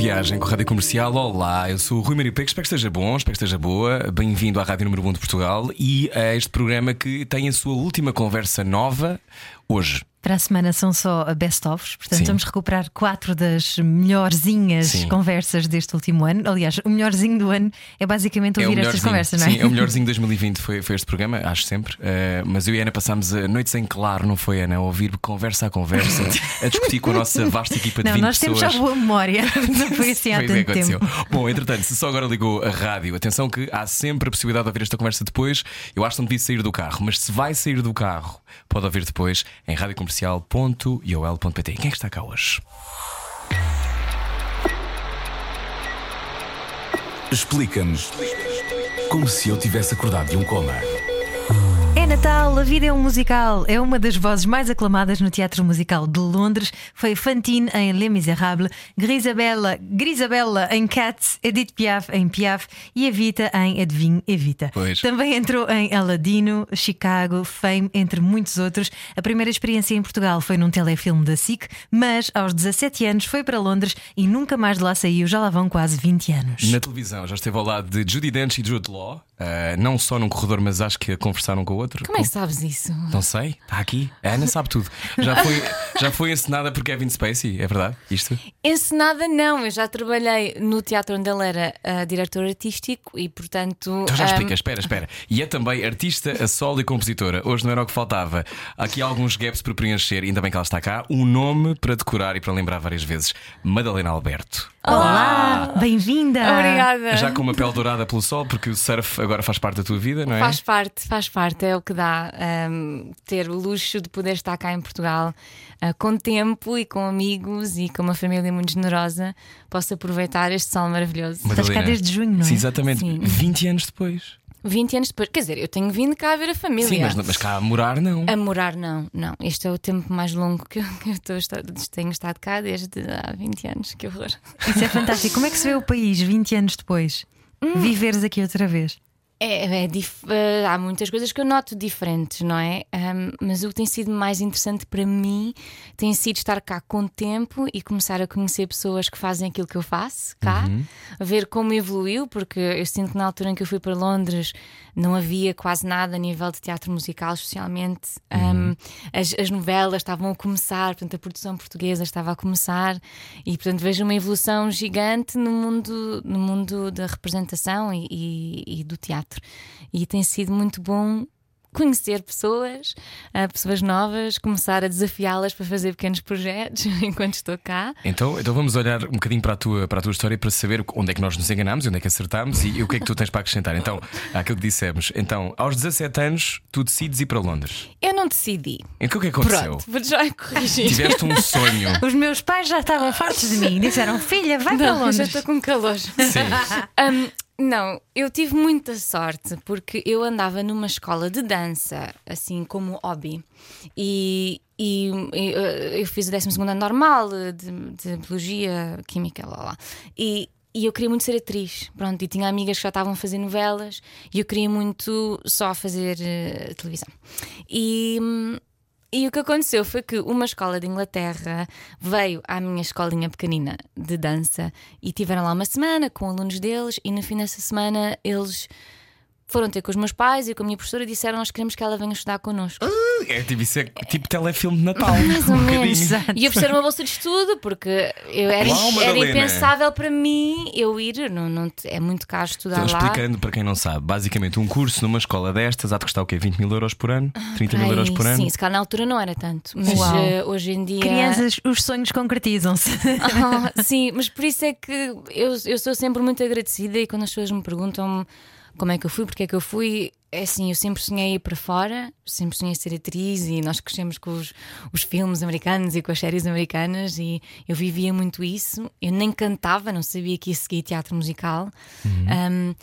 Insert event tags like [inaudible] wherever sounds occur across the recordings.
Viagem com a Rádio Comercial. Olá, eu sou o Rui Maria Peco. Espero que esteja bom, espero que esteja boa. Bem-vindo à Rádio Número 1 de Portugal e a este programa que tem a sua última conversa nova hoje. Para a semana são só best-ofs, portanto Sim. vamos recuperar quatro das melhorzinhas Sim. conversas deste último ano. Aliás, o melhorzinho do ano é basicamente ouvir estas conversas, não é? Sim, é o melhorzinho de 2020 foi, foi este programa, acho sempre. Eh, mas eu e a Ana passámos eh, noites em claro, não foi, Ana? A ouvir conversa a conversa, a discutir com a nossa vasta equipa de Não, 20 nós temos pessoas. já boa memória, [laughs] não foi assim há Foi tanto tempo. aconteceu. Bom, entretanto, se só agora ligou a rádio, atenção que há sempre a possibilidade de ouvir esta conversa depois. Eu acho que não devia sair do carro, mas se vai sair do carro, pode ouvir depois em radiocomercial.iol.pt. Quem é que está cá hoje? Explica-nos como se eu tivesse acordado de um coma. Natal, a vida é um musical. É uma das vozes mais aclamadas no Teatro Musical de Londres. Foi Fantine em Les Miserables, Grisabella, Grisabella em Cats, Edith Piaf em Piaf e Evita em Adivinhe Evita. Pois. Também entrou em Aladino, Chicago, Fame, entre muitos outros. A primeira experiência em Portugal foi num telefilme da SIC, mas aos 17 anos foi para Londres e nunca mais de lá saiu. Já lá vão quase 20 anos. Na televisão, já esteve ao lado de Judy Dench e Jude Law, eh, não só num corredor, mas acho que conversaram com o outro. Como é que sabes isso? Não sei, está aqui. A Ana sabe tudo. Já foi, já foi encenada por Kevin Spacey, é verdade? Isto? Encenada não, eu já trabalhei no teatro onde ele era ah, diretor artístico e portanto. Então já ah, explica, espera, espera. E é também artista, a solo e compositora. Hoje não era o que faltava. Há aqui alguns gaps para preencher, ainda bem que ela está cá. Um nome para decorar e para lembrar várias vezes: Madalena Alberto. Olá, bem-vinda! Obrigada. Já com uma pele dourada pelo sol, porque o surf agora faz parte da tua vida, não é? Faz parte, faz parte, é o que dá ahm, ter o luxo de poder estar cá em Portugal ah, com tempo e com amigos e com uma família muito generosa. Posso aproveitar este sol maravilhoso. Madalena. Estás cá desde junho, não é? Sim, exatamente. Sim. 20 anos depois. 20 anos depois, quer dizer, eu tenho vindo cá a ver a família. Sim, mas, mas cá a morar, não. A morar, não, não. Este é o tempo mais longo que eu, que eu estou tenho estado cá desde há 20 anos. Que horror. Isso é fantástico. Como é que se vê o país 20 anos depois? Hum. Viveres aqui outra vez? É, é dif- eh, há muitas coisas que eu noto diferentes, não é? Ahm, mas o que tem sido mais interessante para mim tem sido estar cá com tempo e começar a conhecer pessoas que fazem aquilo que eu faço cá, a ver como evoluiu, porque eu sinto que na altura em que eu fui para Londres não havia quase nada a nível de teatro musical, especialmente. Ahm, as, as novelas estavam a começar, portanto, a produção portuguesa estava a começar e, portanto, vejo uma evolução gigante no mundo, no mundo da representação e, e- e do teatro. E tem sido muito bom conhecer pessoas, ah, pessoas novas, começar a desafiá-las para fazer pequenos projetos [laughs] enquanto estou cá. Então, então vamos olhar um bocadinho para a, tua, para a tua história para saber onde é que nós nos enganamos, onde é que acertámos e, o que é que tu tens para acrescentar. Então, àquilo que dissemos. Então, aos 17 anos, tu decides ir para Londres. Eu não decidi. Então, o que é que aconteceu? Pronto, já corrigir. Tiveste um sonho. [laughs] Os meus pais já estavam fartos de mim. Disseram: Filha, vai para Não, eu já Londres. estou com calor. Sim. Hum, não, eu tive muita sorte porque eu andava numa escola de dança, assim como hobby, e, e, eh, eu fiz o 12 ano normal de, de Biologia, Química, lá lá. E, e eu queria muito ser atriz, pronto, e tinha amigas que já estavam a fazer novelas e eu queria muito só fazer eh, televisão. E. e o que aconteceu foi que uma escola de Inglaterra veio à minha escolinha pequenina de dança e tiveram lá uma semana com alunos deles e no fim dessa semana eles foram ter com os meus pais e com a minha professora e disseram nós queremos que ela venha estudar connosco. É tipo, isso é tipo telefilme de Natal. [laughs] Mais ou um menos. bocadinho. E ofereceram uma bolsa de estudo porque eu era, Uau, era impensável para mim eu ir, não, não, é muito caro estudar Então, lá. explicando para quem não sabe, basicamente um curso numa escola destas há de custar o quê? 20 mil euros por ano? 30 mil Ai, euros por ano? Sim, se calhar na altura não era tanto, mas Uau. eh, hoje em dia. Crianças, os sonhos concretizam-se. [laughs] Ah, sim, mas por isso é que eu, eu sou sempre muito agradecida e quando as pessoas me perguntam como é que eu fui, porque é que eu fui, é assim, eu sempre sonhei ir para fora, sempre sonhei ser atriz e nós crescemos com os, os filmes americanos e com as séries americanas e eu vivia muito isso. Eu nem cantava, não sabia que ia seguir teatro musical. Um,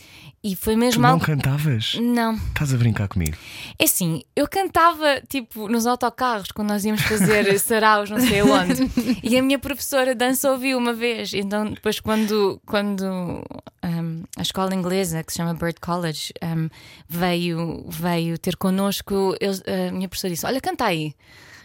e foi Tu mesmo não algo. cantavas? Não, Estás a brincar comigo? é assim, eu cantava tipo nos autocarros quando nós íamos fazer [laughs] saraus, não sei aonde. E a minha professora dança ouviu uma vez. Então, depois, quando, quando um, a escola inglesa, que se chama Bird College, um, veio, veio ter connosco, eles- a minha professora disse: Olha, canta aí.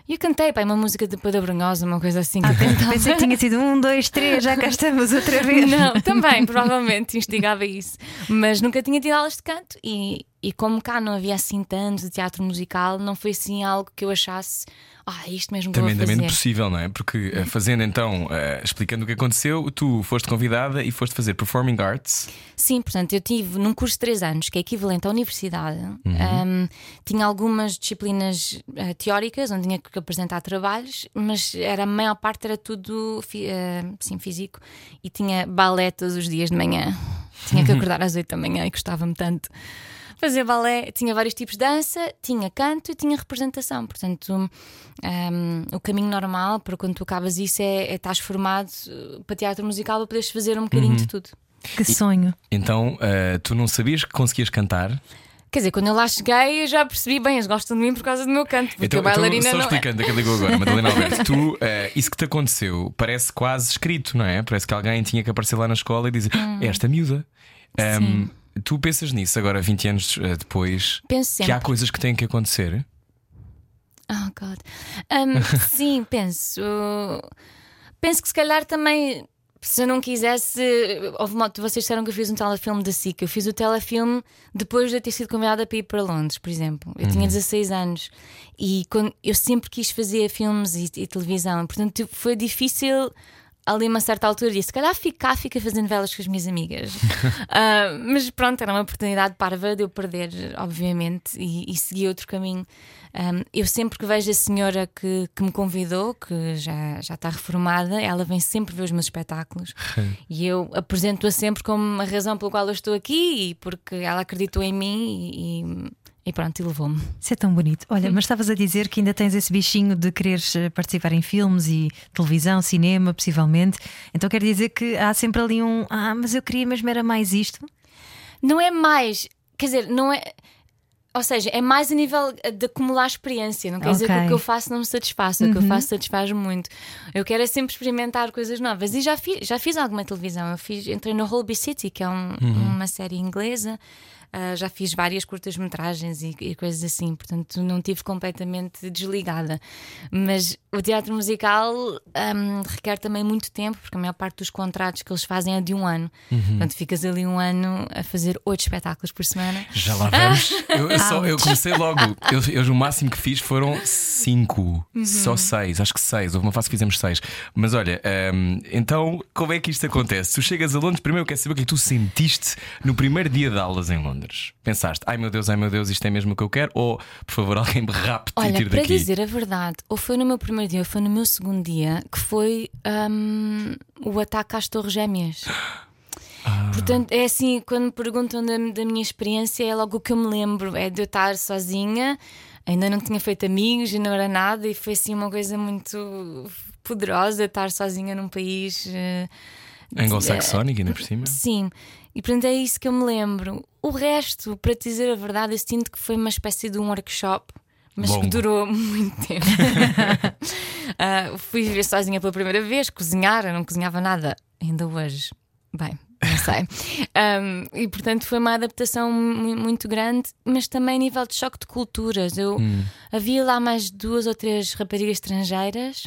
E eu cantei, pá, uma música de Pada Brunhosa, uma coisa assim que eu cantava. Pensei que tinha sido um, dois, três, já cá estamos outra [laughs] vez. Não, também, provavelmente instigava isso. Mas nunca tinha tido aulas de canto e, e como cá não havia assim tanto de teatro musical, não foi assim algo que eu achasse, ah, é isto mesmo Tremendamente possível, não é? Porque eh, fazendo então, eh, explicando o que aconteceu, tu foste convidada e foste fazer Performing Arts. Sim, portanto, eu tive num curso de 3 anos, que é equivalente à universidade, Uhum. um, tinha algumas disciplinas eh, teóricas onde tinha que apresentar trabalhos, mas era, a maior parte era tudo eh, sim, físico e tinha balé todos os dias de manhã. Tinha que [laughs] acordar às 8 da manhã e gostava-me tanto. Fazer balé, tinha vários tipos de dança, tinha canto e tinha representação. Portanto, um, o caminho normal para quando tu acabas isso é, é estás formado eh, para teatro musical para poderes fazer um bocadinho Uhum. de tudo. Que sonho. Então, eh, tu não sabias que conseguias cantar? Quer dizer, quando eu lá cheguei, eu já percebi bem, eles gostam de mim por causa do meu canto, porque Então, a bailarina então, só não é. explicando a que ligou agora, Madalena [laughs] Alberto, tu, eh, isso que te aconteceu parece quase escrito, não é? Parece que alguém tinha que aparecer lá na escola e dizer "É esta miúda. Ehm, tu pensas nisso agora, 20 anos eh, depois, Penso que sempre. há coisas que têm que acontecer? Oh, God. Um, [laughs] sim, penso. Penso que se calhar também. Se eu não quisesse. Houve uma, vocês disseram que eu fiz um telefilme da SIC. Eu fiz o telefilme depois de eu ter sido convidada para ir para Londres, por exemplo. Eu tinha 16 anos e quando, eu sempre quis fazer filmes e, e televisão. Portanto, foi difícil ali uma certa altura. Disse: se calhar ficar, fica fazendo velas com as minhas amigas. [laughs] Ah, mas pronto, era uma oportunidade parva de eu perder, obviamente, e, e seguir outro caminho. Um, eu sempre que vejo a senhora que, que me convidou, que já, já está reformada, ela vem sempre ver os meus espetáculos e eu apresento-a sempre como a razão pela qual eu estou aqui e porque ela acreditou em mim e, e- e pronto, e levou-me. Isso é tão bonito. Olha, mas estavas a dizer que ainda tens esse bichinho de quereres eh, participar em filmes e televisão, cinema, possivelmente. Então quer dizer que há sempre ali um. Ah, mas eu queria mesmo era mais isto. Não é mais, quer dizer, não é. Ou seja, é mais a nível de acumular experiência. Não quer dizer que o que eu faço não me satisfaça. O que eu faço satisfaz muito. Eu quero é sempre experimentar coisas novas. E já fiz, já fiz alguma televisão. Eu fiz, entrei no Holby City, que é um- uma série inglesa. Ah, já fiz várias curtas-metragens e, e coisas assim, portanto não tive completamente desligada. Mas o teatro musical ahm, requer também muito tempo, porque a maior parte dos contratos que eles fazem é de um ano. Portanto, ficas ali um ano a fazer oito espetáculos por semana. Já lá vamos. [laughs] Eu, eu só, eu comecei logo. Eu, eu- o máximo que fiz foram cinco, Uhum. só seis. Acho que seis. Houve uma fase que fizemos seis. Mas olha, hum, então como é que isto acontece? Tu chegas a Londres, primeiro eu quero saber o que é que tu sentiste no primeiro dia de aulas em Londres. Pensaste, ai meu Deus, ai meu Deus, isto é mesmo o que eu quero? Ou por favor, [laughs] alguém me rapte e Olha, tire para daqui? dizer a verdade, ou foi no meu primeiro dia ou foi no meu segundo dia que foi ahm, o ataque às Torres Gêmeas. Ah. Portanto, é assim, quando me perguntam da, da minha experiência, é logo o que eu me lembro: é de eu estar sozinha, ainda não tinha feito amigos e não era nada, e foi assim uma coisa muito poderosa estar sozinha num país. eh, Anglo-saxónico, ainda por cima. Sim, e portanto é isso que eu me lembro. O resto, para te dizer a verdade, eu sinto que foi uma espécie de um workshop, mas Longo. que durou [laughs] muito tempo. [laughs] Ah, fui viver sozinha pela primeira vez, cozinhar, eu não cozinhava nada, ainda hoje. Bem, não sei. [laughs] Um, e portanto foi uma adaptação mu- muito grande, mas também a nível de choque de culturas. Eu havia lá mais duas ou três raparigas estrangeiras.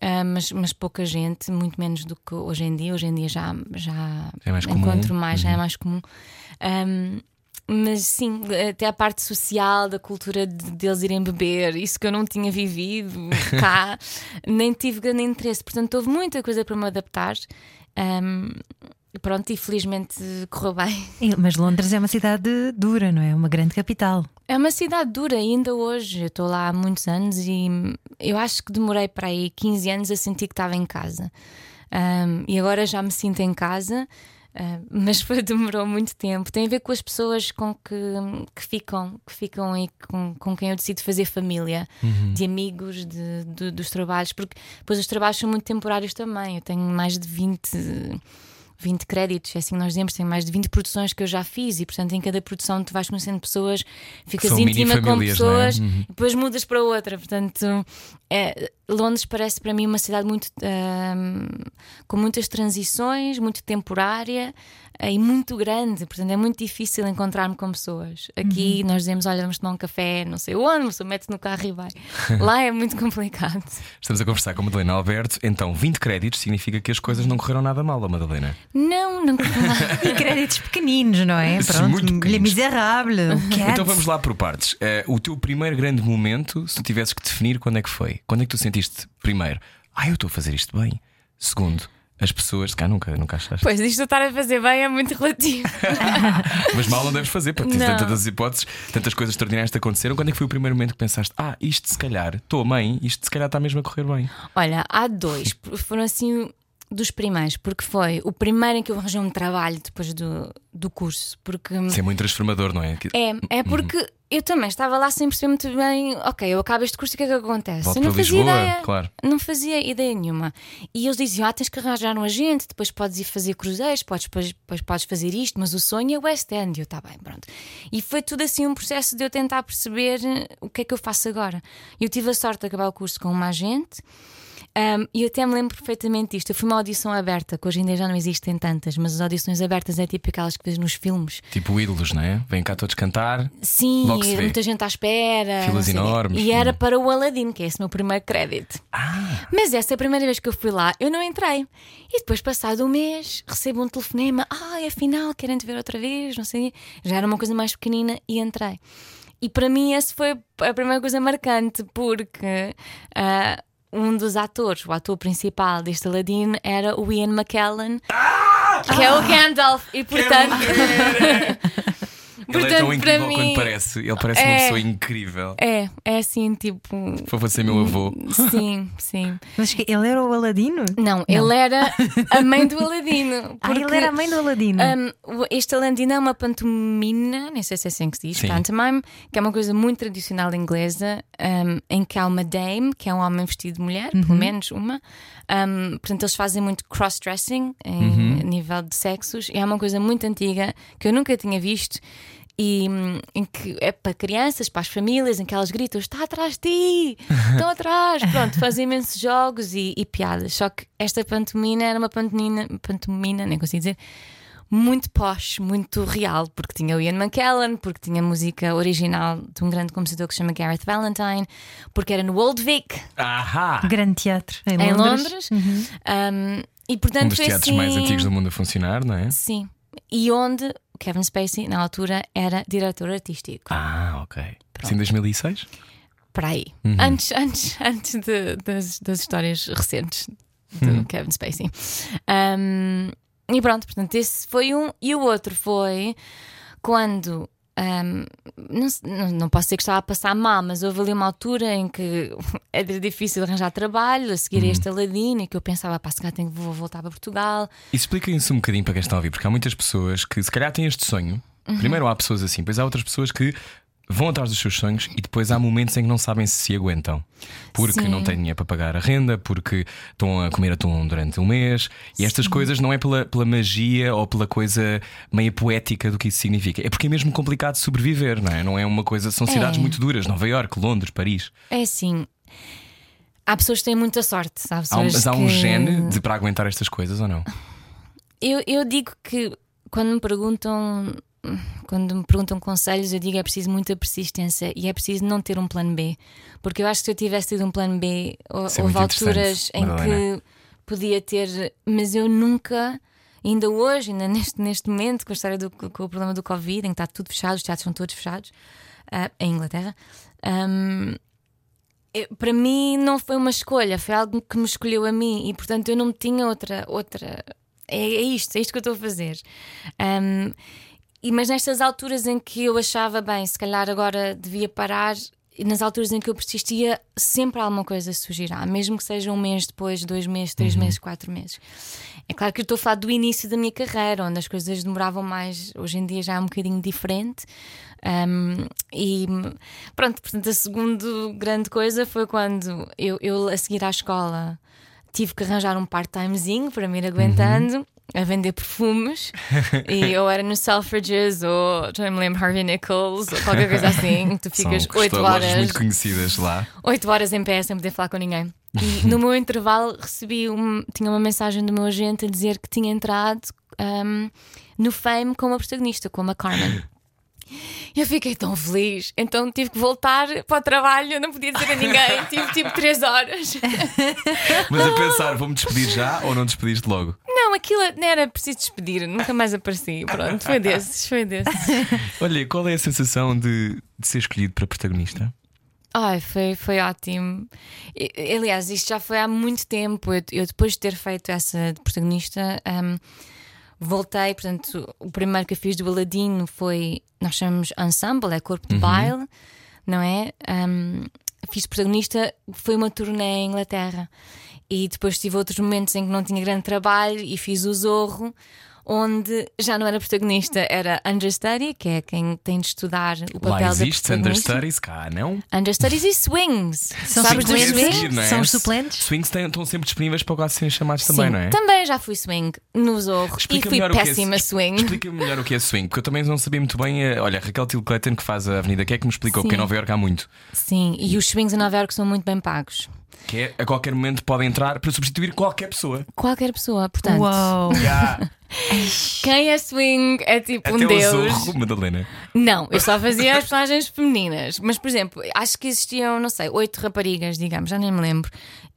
Ah, mas, mas pouca gente, muito menos do que hoje em dia. Hoje em dia já, já É mais comum. encontro mais, já é mais comum. Um, mas sim, até a parte social, da cultura de, deles irem beber, isso que eu não tinha vivido [laughs] cá, nem tive grande interesse. Portanto, houve muita coisa para me adaptar. Um, pronto, e felizmente correu bem. [laughs] Mas Londres é uma cidade dura, não é? Uma grande capital. É uma cidade dura ainda hoje. Eu estou lá há muitos anos e eu acho que demorei para aí 15 anos a sentir que estava em casa. Um, e agora já me sinto em casa. Uh, [laughs] mas foi, demorou muito tempo. Tem a ver com as pessoas com que, que ficam, que ficam e com, com quem eu decido fazer família, Uhum. de amigos, de, de- dos trabalhos, porque depois os trabalhos são muito temporários também. Eu tenho mais de 20. 20 créditos, é assim que nós dizemos, tenho mais de 20 produções que eu já fiz e, portanto, em cada produção tu vais conhecendo pessoas, ficas íntima com é? pessoas Uhum. e depois mudas para outra. Portanto, é, Londres parece para mim uma cidade muito ahm, com muitas transições, muito temporária eh, e muito grande. Portanto, é muito difícil encontrar-me com pessoas. Aqui Uhum. nós dizemos: olha, vamos tomar um café, não sei onde, você mete no carro e vai. [laughs] Lá é muito complicado. Estamos a conversar com a Madalena Alberto. Então, 20 créditos significa que as coisas não correram nada mal, a Madalena. Não, não [laughs] E créditos pequeninos, não é? Sim, Pronto, muito Le pequeninos. Miserable, o Cats. Então vamos lá por partes. Eh, o teu primeiro grande momento, se tu tivesses que definir, quando é que foi? Quando é que tu sentiste, primeiro, ah, eu estou a fazer isto bem? Segundo, as pessoas, cá nunca, nunca achaste. Pois isto de estar a fazer bem é muito relativo. [laughs] Mas mal não deves fazer, porque Não. tens tantas hipóteses, tantas coisas extraordinárias te aconteceram. Quando é que foi o primeiro momento que pensaste, ah, isto se calhar, estou mãe, isto se calhar está mesmo a correr bem? Olha, há dois, foram assim dos primeiros, porque foi o primeiro em que eu arranjei um trabalho depois do, do curso, porque Isso é muito transformador, não é? Que- é, é porque eu também estava lá sem perceber muito bem, ok, eu acabo este curso o que é que acontece? Volto eu não fazia Lisboa, ideia. claro. Não fazia ideia nenhuma. E eles diziam: Ah, tens que arranjar um agente, depois podes ir fazer cruzeiros, podes, depois, depois podes fazer isto, mas o sonho é o West End. E eu, tá bem, pronto. E foi tudo assim um processo de eu tentar perceber o que é que eu faço agora. Eu tive a sorte de acabar o curso com uma agente. Um, e eu até me lembro perfeitamente disto. Eu fui uma audição aberta, que hoje em dia já não existem tantas, mas as audições abertas é tipo aquelas que vês nos filmes. Tipo ídolos, não é? Vêm cá todos cantar. Sim, muita gente à espera. Filas enormes. E era para o Aladdin, que é esse meu primeiro crédito. Ah, Mas essa é a primeira vez que eu fui lá, eu não entrei. E depois, passado um mês, recebo um telefonema: ai, afinal, querem te ver outra vez, não sei. Já era uma coisa mais pequenina e entrei. E para mim, essa foi a primeira coisa marcante, porque ah, um dos atores, o ator principal deste Aladdin, era o Ian McKellen, que é o Gandalf. E portanto. [laughs] ele é tão incrível mim. quando parece. Ele parece uma É. pessoa incrível. É, é assim, tipo. Foi você meu avô. Sim, [laughs] sim. Mas que ele era o Aladino? Não, ele era [laughs] a mãe do Aladino. Ah, ele era a mãe do Aladino. um, este Aladino é uma pantomina, nem sei se é assim que se diz, Sim. pantomime, que é uma coisa muito tradicional inglesa, um, em que há uma dame, que é um homem vestido de mulher, pelo menos uma. Um, portanto, eles fazem muito cross-dressing em nível de sexos, e é uma coisa muito antiga que eu nunca tinha visto. E em que é para crianças, para as famílias, em que elas gritam: está atrás de ti, estão atrás. [laughs] Pronto, fazem imensos jogos e, e piadas. Só que esta pantomina era uma pantomina, pantomina nem consigo dizer, muito posh, muito real, porque tinha o Ian McKellen, porque tinha música original de um grande compositor que se chama Gareth Valentine, porque era no Old Vic, Ahá! Grande teatro em em Londres. Londres. Um, e portanto Um dos teatros assim... mais antigos do mundo a funcionar, não é? Sim. E onde o Kevin Spacey, na altura, era diretor artístico. Ah, ok. Isso em 2006? Para aí. Uhum. Antes, antes, [laughs] antes de- das, das histórias recentes do Uhum. Kevin Spacey. Um, e pronto, portanto, esse foi um. E o outro foi quando. Um, não, não, posso dizer que estava a passar mal, mas houve ali uma altura em que [laughs] era difícil arranjar trabalho, a seguir Uhum. a este Aladino, e que eu pensava, pá, se calhar tenho que vou voltar para Portugal. Expliquem-se um bocadinho para quem está a ouvir, porque há muitas pessoas que se calhar têm este sonho. Uhum. Primeiro há pessoas assim, depois há outras pessoas que vão atrás dos seus sonhos e depois há momentos em que não sabem se se aguentam. Porque Sim. não têm dinheiro para pagar a renda, porque estão a comer atum durante um mês. E estas coisas não é pela, pela magia ou pela coisa meia poética do que isso significa. É porque é mesmo complicado sobreviver, não é? Não é uma coisa. São cidades É. muito duras, Nova Iorque, Londres, Paris. É assim. Há pessoas que têm muita sorte, há Há um, mas há um que- gene de para aguentar estas coisas ou não? Eu, eu digo que quando me perguntam quando me perguntam conselhos, eu digo é preciso muita persistência e é preciso não ter um plano B. Porque eu acho que se eu tivesse tido um plano B, Isso é houve alturas em Madalena. que podia ter, mas eu nunca, ainda hoje, ainda neste, neste momento, com a história do com o problema do Covid, em que está tudo fechado, os teatros são todos fechados, ah, em Inglaterra. eu- para mim não foi uma escolha, foi algo que me escolheu a mim e portanto eu não tinha outra outra é, é isto, é isto que eu estou a fazer. Ahm, e mas nestas alturas em que eu achava bem, se calhar agora devia parar, nas alturas em que eu persistia, sempre alguma coisa surgirá, mesmo que seja um mês depois, dois meses, três meses, quatro meses. É claro que eu estou a falar do início da minha carreira, onde as coisas demoravam mais, hoje em dia já é um bocadinho diferente. Um, e pronto, portanto, a segunda grande coisa foi quando eu, eu a seguir à escola tive que arranjar um part-timezinho para me ir aguentando. A vender perfumes [laughs] e eu era no Selfridges ou já me lembro Harvey Nichols ou qualquer coisa assim. Tu [laughs] ficas São 8 lojas horas, muito conhecidas lá. 8 horas em pé sem poder falar com ninguém. E [laughs] no meu intervalo recebi um, tinha uma mensagem do meu agente a dizer que tinha entrado um, no Fame com uma protagonista, com a Carmen. Eu fiquei tão feliz, então tive que voltar para o trabalho, eu não podia dizer a ninguém, [laughs] tive tipo 3 horas. Mas a pensar, vou-me despedir já ou não despediste logo? Não, aquilo não era preciso despedir, nunca mais apareci. Pronto, foi desses, foi desses. [laughs] Olha, qual é a sensação de, de ser escolhido para protagonista? Ai, foi, foi ótimo. E, aliás, isto já foi há muito tempo. Eu, eu depois de ter feito essa de protagonista, um, voltei. Portanto, o primeiro que eu fiz do Aladino foi. Nós chamamos Ensemble, é corpo de baile, não é? Um, fiz protagonista, foi uma turnê em Inglaterra. E depois tive outros momentos em que não tinha grande trabalho e fiz o Zorro. Onde já não era protagonista, era understudy, que é quem tem de estudar o papel Lá da existe protagonista. understudies, cá não? Understudies e swings. São Sabes dos swings? Seguir, não é? São os suplentes? Swings têm- estão sempre disponíveis para quase serem chamados também, Sim, não é? Também já fui swing no Zorro Explica e fui é péssima s- swing. Explica-me melhor o que é swing, porque eu também não sabia muito bem. eh, Olha, Raquel Tilclayton, que faz a Avenida, que é que me explicou, Sim. porque em Nova Iorque há muito. Sim, e os swings em Nova Iorque são muito bem pagos. Que é a qualquer momento pode entrar para substituir qualquer pessoa. Qualquer pessoa, portanto. Uau! [laughs] Quem é swing é tipo Até um o deus. Zorro, Madalena. Não, eu só fazia as personagens femininas. Mas, por exemplo, acho que existiam, não sei, oito raparigas, digamos, já nem me lembro.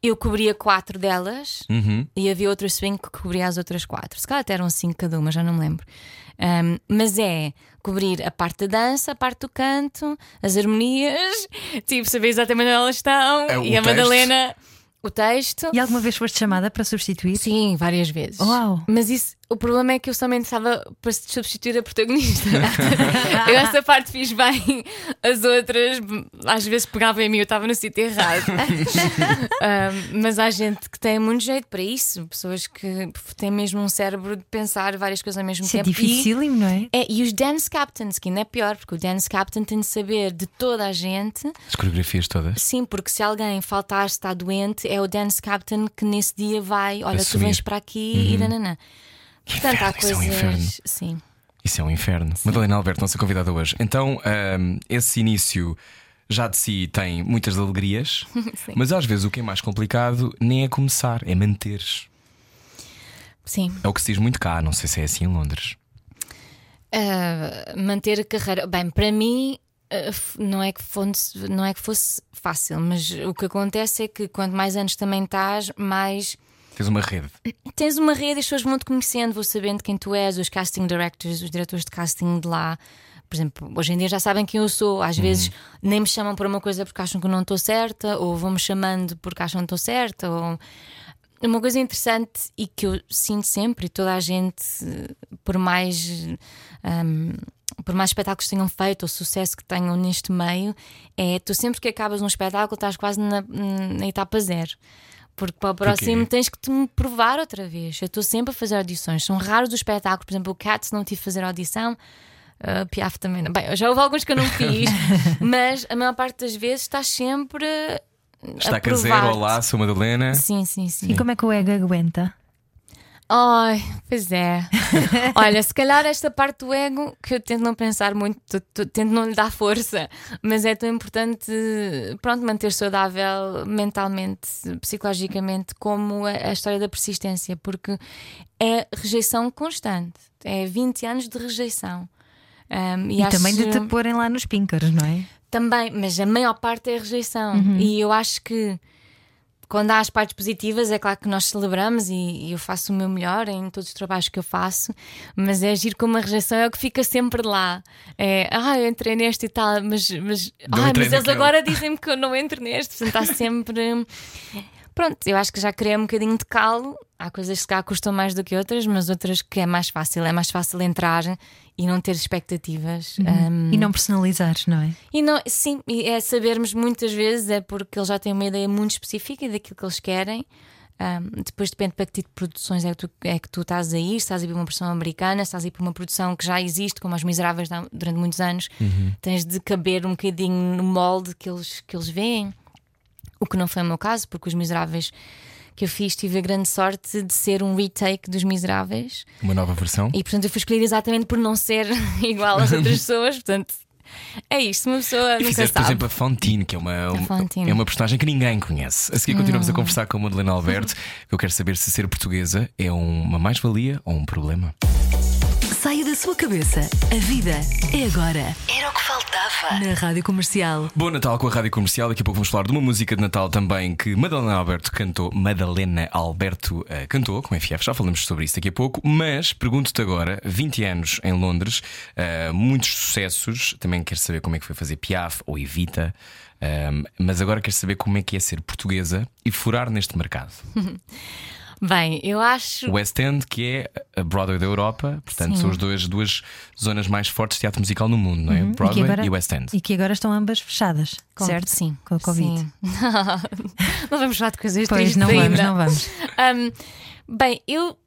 Eu cobria quatro delas Uhum. e havia outro swing que cobria as outras quatro. Se calhar até eram cinco cada uma, já não me lembro. Um, mas é cobrir a parte da dança, a parte do canto, as harmonias, [laughs] tipo, saber exatamente onde elas estão É, e a texto. Madalena, o texto. E alguma vez foste chamada para substituir? Sim, várias vezes. Uau. Mas isso, o problema é que eu só me interessava para substituir a protagonista. [laughs] eu essa parte fiz bem, as outras às vezes pegavam em mim, eu estava no sítio errado. [laughs] Um, mas há gente que tem muito jeito para isso, pessoas que têm mesmo um cérebro de pensar várias coisas ao mesmo Isso é tempo. E- dificílimo, não é? é, e os dance captains, que ainda é pior, porque o dance captain tem de saber de toda a gente. As coreografias todas. Sim, porque se alguém faltar, está doente, é o dance captain que nesse dia vai, olha, tu Assumir. vens para aqui e nananã. Portanto, há inferno, isso é um coisas. inferno. Sim. Isso é um inferno. Madalena Alberto, nossa convidada hoje. Então, ahm, esse início já de si tem muitas alegrias, [laughs] mas às vezes o que é mais complicado nem é começar, é manteres. Sim. É o que se diz muito cá, não sei se é assim em Londres. Ah, manter a carreira. Bem, para mim. ah, Não é, que fosse, não é que fosse fácil, mas o que acontece é que quanto mais anos também estás, mais Tens uma rede. tens uma rede e as pessoas vão te conhecendo, vão sabendo quem tu és, os casting directors, os diretores de casting de lá. Por exemplo, hoje em dia já sabem quem eu sou. Às vezes nem me chamam por uma coisa porque acham que não estou certa, ou vão-me chamando porque acham que estou certa. Ou... Uma coisa interessante e que eu sinto sempre, e toda a gente, por mais. hum, por mais espetáculos que tenham feito ou sucesso que tenham neste meio, é tu sempre que acabas um espetáculo estás quase na, na etapa zero. Porque para o próximo tens que te me provar outra vez. Eu estou sempre a fazer audições. São raros os espetáculos, por exemplo, o Cats não tive de fazer audição. Uh, Piaf também não. Bem, já houve alguns que eu não fiz, [laughs] mas a maior parte das vezes estás sempre Está a provar-te. olá, sou Madalena. Sim, sim, sim. E como é que o ego aguenta? Ai, pois é. [laughs] Olha, se calhar esta parte do ego que eu tento não pensar muito, tento não lhe dar força, mas é tão importante, pronto, manter saudável mentalmente, psicologicamente, como a, a história da persistência, porque é rejeição constante. É 20 anos de rejeição. Um, E, acho- também de te porem lá nos píncaros, não é? também, mas a maior parte é rejeição. Uhum. E eu acho que quando há as partes positivas, é claro que nós celebramos e, e eu faço o meu melhor em todos os trabalhos que eu faço, mas é agir como a rejeição é o que fica sempre lá. É, ah, eu entrei neste e tal, mas, mas, Não ah, mas eles naquele." agora dizem-me que eu não entro neste, portanto está sempre. Pronto, eu acho que já criei um bocadinho de calo. Há coisas que se calhar custam mais do que outras, mas outras que é mais fácil. É mais fácil entrar e não ter expectativas. Um, E não personalizares, não é? e não, sim, e é sabermos muitas vezes é porque eles já têm uma ideia muito específica daquilo que eles querem. Um, depois depende para que tipo de produções é que, tu, é que tu estás a ir, se estás a ir para uma produção americana, se estás a ir para uma produção que já existe, como Os Miseráveis durante muitos anos, tens de caber um bocadinho no molde que eles, que eles veem. O que não foi o meu caso, porque Os Miseráveis que eu fiz tive a grande sorte de ser um retake dos Miseráveis Uma nova versão. e portanto eu fui escolhida exatamente por não ser [laughs] igual às outras [laughs] pessoas. Portanto, é isto. Uma pessoa E fizeste, por exemplo, a Fontine, que é uma, é uma personagem que ninguém conhece. A seguir continuamos Hum. a conversar com a Madalena Alberto. [laughs] Eu quero saber se ser portuguesa é uma mais-valia ou um problema. Saia da sua cabeça. A vida é agora. Era o que faltava. Na Rádio Comercial. Bom Natal com a Rádio Comercial. Daqui a pouco vamos falar de uma música de Natal também que Madalena Alberto cantou. Madalena Alberto eh, cantou com FF. Já falamos sobre isso daqui a pouco. Mas pergunto-te agora: 20 anos em Londres, eh, muitos sucessos. Também quero saber como é que foi fazer Piaf ou Evita. Ehm, mas agora quero saber como é que é ser portuguesa e furar neste mercado. [laughs] Bem, eu acho. West End, que é a Broadway da Europa, portanto, Sim. são as duas, duas zonas mais fortes de teatro musical no mundo, não é? Uhum. Broadway e, agora, e West End. e que agora estão ambas fechadas, com- certo? Sim. Com a Covid. Sim. [laughs] não vamos falar de coisas Pois não vamos, ainda. não vamos. Um, bem, eu,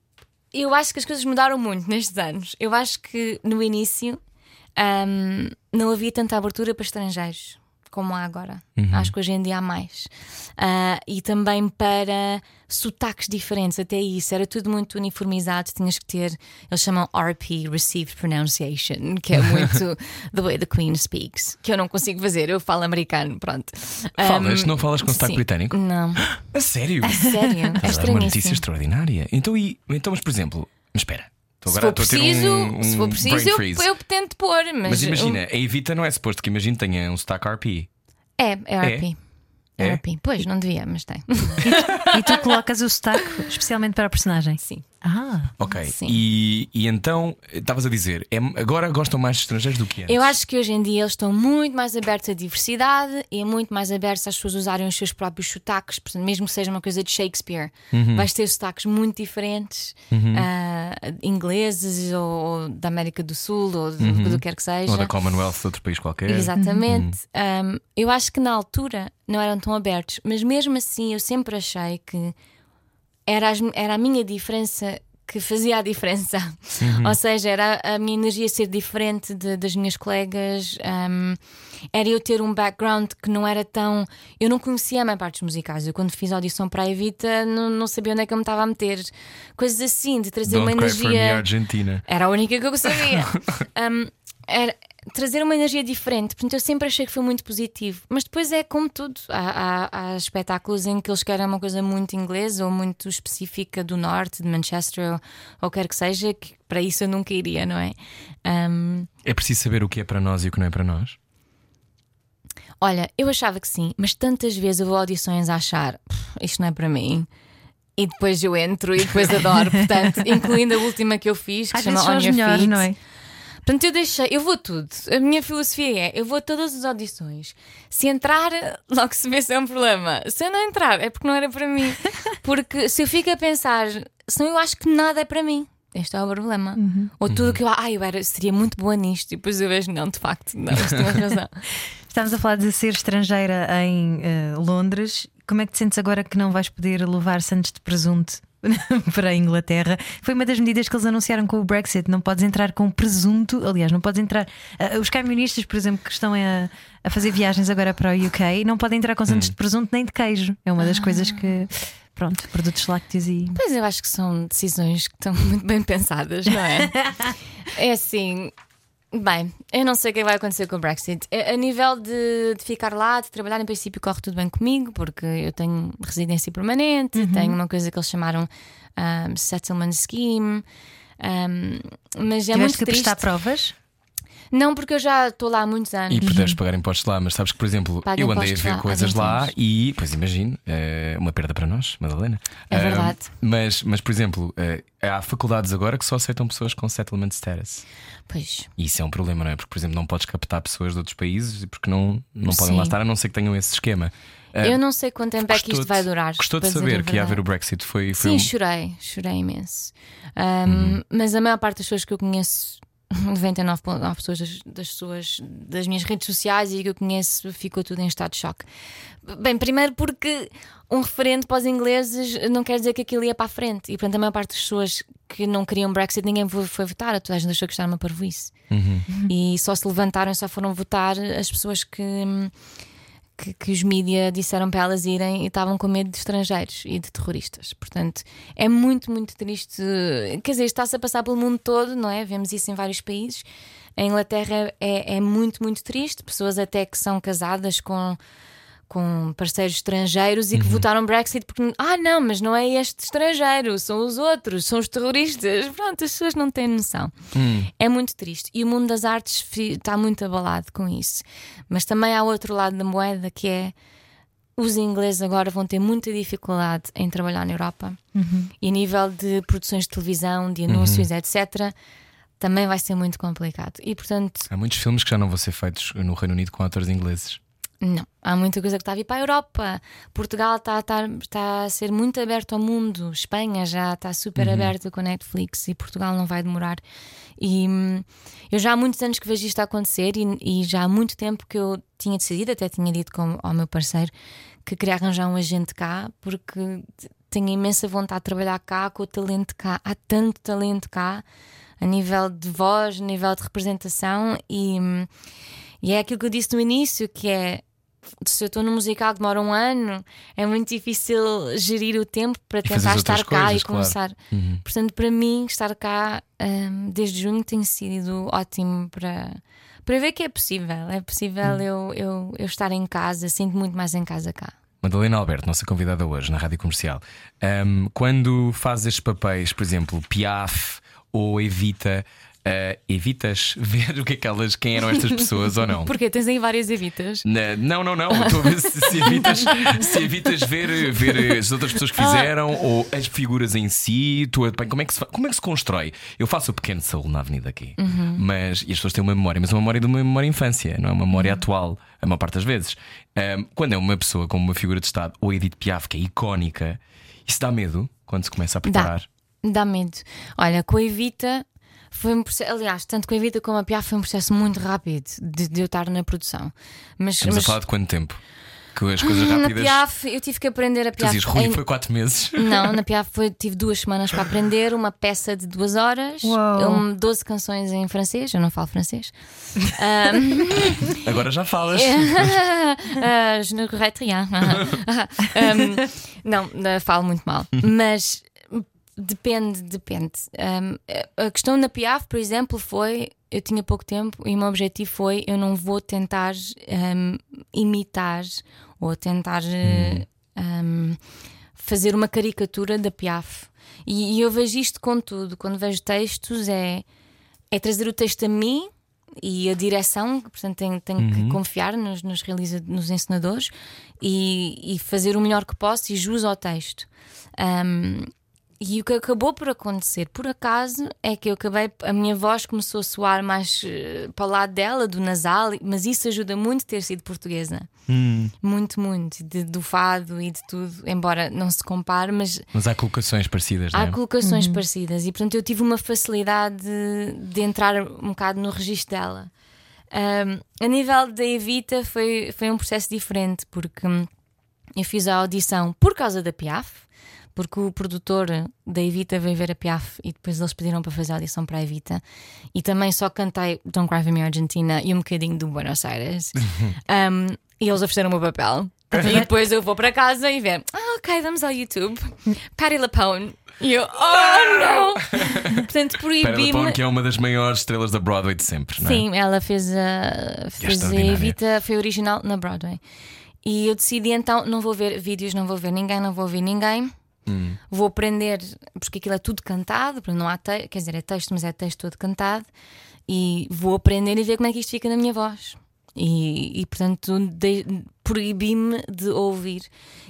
eu acho que as coisas mudaram muito nestes anos. Eu acho que no início um, não havia tanta abertura para estrangeiros como há agora. Acho que hoje em dia há mais. Ah, e também para sotaques diferentes, até isso. Era tudo muito uniformizado. Tinhas que ter, eles chamam RP, Received Pronunciation, que é muito [laughs] the way the Queen speaks, que eu não consigo fazer. Eu falo americano, pronto. Falas? Um, Não falas com sotaque britânico? Não. [gasps] A sério? Sério? É é uma notícia extraordinária. Então, e, então mas por exemplo, espera. Se for preciso, um, um se for preciso eu, eu tento pôr, mas, Mas imagina, a Evita não é suposto que imagino tenha um sotaque RP. É, é RP. É? É RP. Pois, não devia, mas tem. E tu colocas o sotaque especialmente para a personagem. Sim. Ah, Ok. Sim. E, e então, estavas a dizer, é- agora gostam mais de estrangeiros do que antes. Eu acho que hoje em dia eles estão muito mais abertos à diversidade e é muito mais abertos às pessoas usarem os seus próprios sotaques, portanto, mesmo que seja uma coisa de Shakespeare, Uhum. vais ter sotaques muito diferentes, ah, ingleses ou, ou da América do Sul ou do, do que quer que seja. Uhum. Ou da Commonwealth de outro país qualquer. Exatamente. Um, eu acho que na altura não eram tão abertos, mas mesmo assim eu sempre achei que era, as- era a minha diferença que fazia a diferença. Ou seja, era a minha energia ser diferente de- das minhas colegas, um, era eu ter um background que não era tão. Eu não conhecia a maior parte dos musicais. Eu, quando fiz a audição para a Evita, não, não sabia onde é que eu me estava a meter. Coisas assim, de trazer Don't uma me, energia. Argentina. Era a única que eu sabia. [laughs] Um, era trazer uma energia diferente. Portanto, eu sempre achei que foi muito positivo. Mas depois é como tudo. Há, há- há espetáculos em que eles querem uma coisa muito inglesa ou muito específica do norte, de Manchester ou, ou quer que seja, que para isso eu nunca iria, não é? Um, É preciso saber o que é para nós e o que não é para nós. olha, eu achava que sim, mas tantas vezes eu vou a audições a achar "Pff, isto não é para mim. E depois eu entro e depois adoro, [laughs] portanto, incluindo a última que eu fiz, que às se chama On Your melhores, Feet. não é? Portanto, eu deixei, eu vou tudo. A minha filosofia é: eu vou a todas as audições. Se entrar, [laughs] logo se vê se é um problema. Se eu não entrar, é porque não era para mim. [laughs] Porque se eu fico a pensar, senão eu acho que nada é para mim. Este é o problema. Ou tudo que eu, ah, eu era, seria muito boa nisto, e depois eu vejo, não, de facto, não, razão. [laughs] Estamos a falar de ser estrangeira em eh, Londres. Como é que te sentes agora que não vais poder levar Santos de presunto [laughs] para a Inglaterra? Foi uma das medidas que eles anunciaram com o Brexit. Não podes entrar com presunto. Aliás, não podes entrar. eh, os camionistas, por exemplo, que estão a, a fazer viagens agora para o UK, não podem entrar com Santos de presunto nem de queijo. É uma das coisas que. Pronto, produtos lácteos e. Pois eu acho que são decisões que estão [laughs] muito bem pensadas, não é? [laughs] é assim. Bem, eu não sei o que vai acontecer com o Brexit. A nível de, de ficar lá, de trabalhar, em princípio corre tudo bem comigo, porque eu tenho residência permanente, tenho uma coisa que eles chamaram um, Settlement Scheme. um, mas é Tiveste muito que triste. prestar provas? Não, porque eu já estou lá há muitos anos. E puderes pagar impostos lá, mas sabes que, por exemplo, Paga eu andei a ver lá coisas 20 lá e, pois imagino, é uma perda para nós, Madalena. É verdade. mas, mas, por exemplo, eh, há faculdades agora que só aceitam pessoas com settlement status. Pois. E isso é um problema, não é? Porque, por exemplo, não podes captar pessoas de outros países porque não, não podem lá estar, a não ser que tenham esse esquema. Eu não sei quanto tempo é que isto vai durar. Gostou de saber que ia haver o Brexit? Foi, foi Sim, um- chorei, chorei imenso. Um, Mas a maior parte das pessoas que eu conheço, 99,9 pessoas das, das suas das minhas redes sociais e que eu conheço, ficou tudo em estado de choque. Bem, primeiro porque um referente para os ingleses não quer dizer que aquilo ia para a frente. E portanto, a maior parte das pessoas que não queriam Brexit, ninguém foi, votar, toda a gente achou que estava uma parvoíce. E só se levantaram e só foram votar as pessoas que que, que os mídia disseram para elas irem e estavam com medo de estrangeiros e de terroristas. Portanto, é muito, muito triste. Quer dizer, está-se a passar pelo mundo todo, não é? Vemos isso em vários países. A Inglaterra é, é muito, muito triste. Pessoas até que são casadas com. Com parceiros estrangeiros e que votaram Brexit porque, ah, não, mas não é este estrangeiro, são os outros, são os terroristas. Pronto, as pessoas não têm noção. É muito triste. E o mundo das artes está muito abalado com isso. Mas também há outro lado da moeda que é os ingleses agora vão ter muita dificuldade em trabalhar na Europa e a nível de produções de televisão, de anúncios, etc. Também vai ser muito complicado. E portanto, Há muitos filmes que já não vão ser feitos no Reino Unido com atores ingleses. Não. Há muita coisa que está a vir para a Europa. Portugal está, está, está a ser muito aberto ao mundo. Espanha já está super aberta com a Netflix e Portugal não vai demorar. E hum, eu já há muitos anos que vejo isto acontecer e, e já há muito tempo que eu tinha decidido, até tinha dito com, ao meu parceiro, que queria arranjar um agente cá porque tenho imensa vontade de trabalhar cá com o talento cá. Há tanto talento cá a nível de voz, a nível de representação e. hum, e é aquilo que eu disse no início, que é se eu estou no musical demora um ano, é muito difícil gerir o tempo para tentar estar cá coisas, e claro. começar. Uhum. Portanto, para mim, estar cá hum, desde junho tem sido ótimo para, para ver que é possível. É possível Hum. eu, eu, eu estar em casa, sinto muito mais em casa cá. Madalena Alberto, nossa convidada hoje na Rádio Comercial. Ahm, quando fazes estes papéis, por exemplo, Piaf ou Evita, ah, evitas ver [laughs] o que é que elas, quem eram estas pessoas ou não? [laughs] Porque tens aí várias evitas. Na- não, não, não. Estou a ver se, se evitas, se evitas ver, ver as outras pessoas que fizeram ou as figuras em si. Tu, bem, como, é que se, como é que se constrói? Eu faço o pequeno Saúl na Avenida aqui, mas e as pessoas têm uma memória, mas uma memória de uma memória infância, não é uma memória atual, a maior parte das vezes. Ahm, quando é uma pessoa como uma figura de Estado ou Edith Piaf, que é icónica, isso dá medo quando se começa a preparar. Dá medo. Olha, com a Evita foi um processo. Aliás, tanto com a Evita como a Piaf foi um processo muito rápido de, de eu estar na produção. Mas, Estamos mas a falar de quanto tempo? Que as coisas na rápidas. Piaf eu tive que aprender a Tu Piaf. dizes, Rui, em- foi quatro meses. Não, na [laughs] Piaf foi, tive duas semanas para aprender uma peça de duas horas, Uau. um, 12 canções em francês, eu não falo francês. Ahm, [laughs] Agora já falas. [laughs] Ah, je ne regrette rien. Um, não, não, falo muito mal. Mas depende, depende. Um, a questão da Piaf, por exemplo, foi. Eu tinha pouco tempo e o meu objetivo foi: eu não vou tentar um, imitar ou tentar eh, um, fazer uma caricatura da Piaf. E, e eu vejo isto com tudo. Quando vejo textos, é, é trazer o texto a mim e a direção, portanto tenho, tenho que confiar nos, nos, realiza- nos ensinadores e, e fazer o melhor que posso e jus ao texto. Um, e o que acabou por acontecer, por acaso, é que eu acabei, a minha voz começou a soar mais eh, para o lado dela, do nasal, mas isso ajuda muito ter sido portuguesa. Muito, muito, de- do fado e de tudo, embora não se compare, mas Mas há colocações parecidas, não Há é? colocações parecidas e, portanto, eu tive uma facilidade de, de entrar um bocado no registro dela. Ahm, a nível da Evita, foi, foi um processo diferente, porque hum, eu fiz a audição por causa da Piaf, porque o produtor da Evita veio ver a Piaf e depois eles pediram para fazer a audição para a Evita. E também só cantei Don't Cry For Me Argentina e um bocadinho do Buenos Aires. [laughs] Um, e eles ofereceram o meu papel. E [laughs] depois eu vou para casa e ver, ah, ok, vamos ao YouTube. Patty LaPone. E eu, oh [laughs] não! Portanto, Para Lapone, proibi-me. que é uma das maiores estrelas da Broadway de sempre, não é? Sim, ela fez a, fez a. Evita, foi original na Broadway. E eu decidi então: não vou ver vídeos, não vou ver ninguém, não vou ouvir ninguém. Hum. Vou aprender, porque aquilo é tudo cantado, não há texto, quer dizer, é texto, mas é texto todo cantado. E vou aprender e ver como é que isto fica na minha voz. E, e, portanto de- proibi-me de ouvir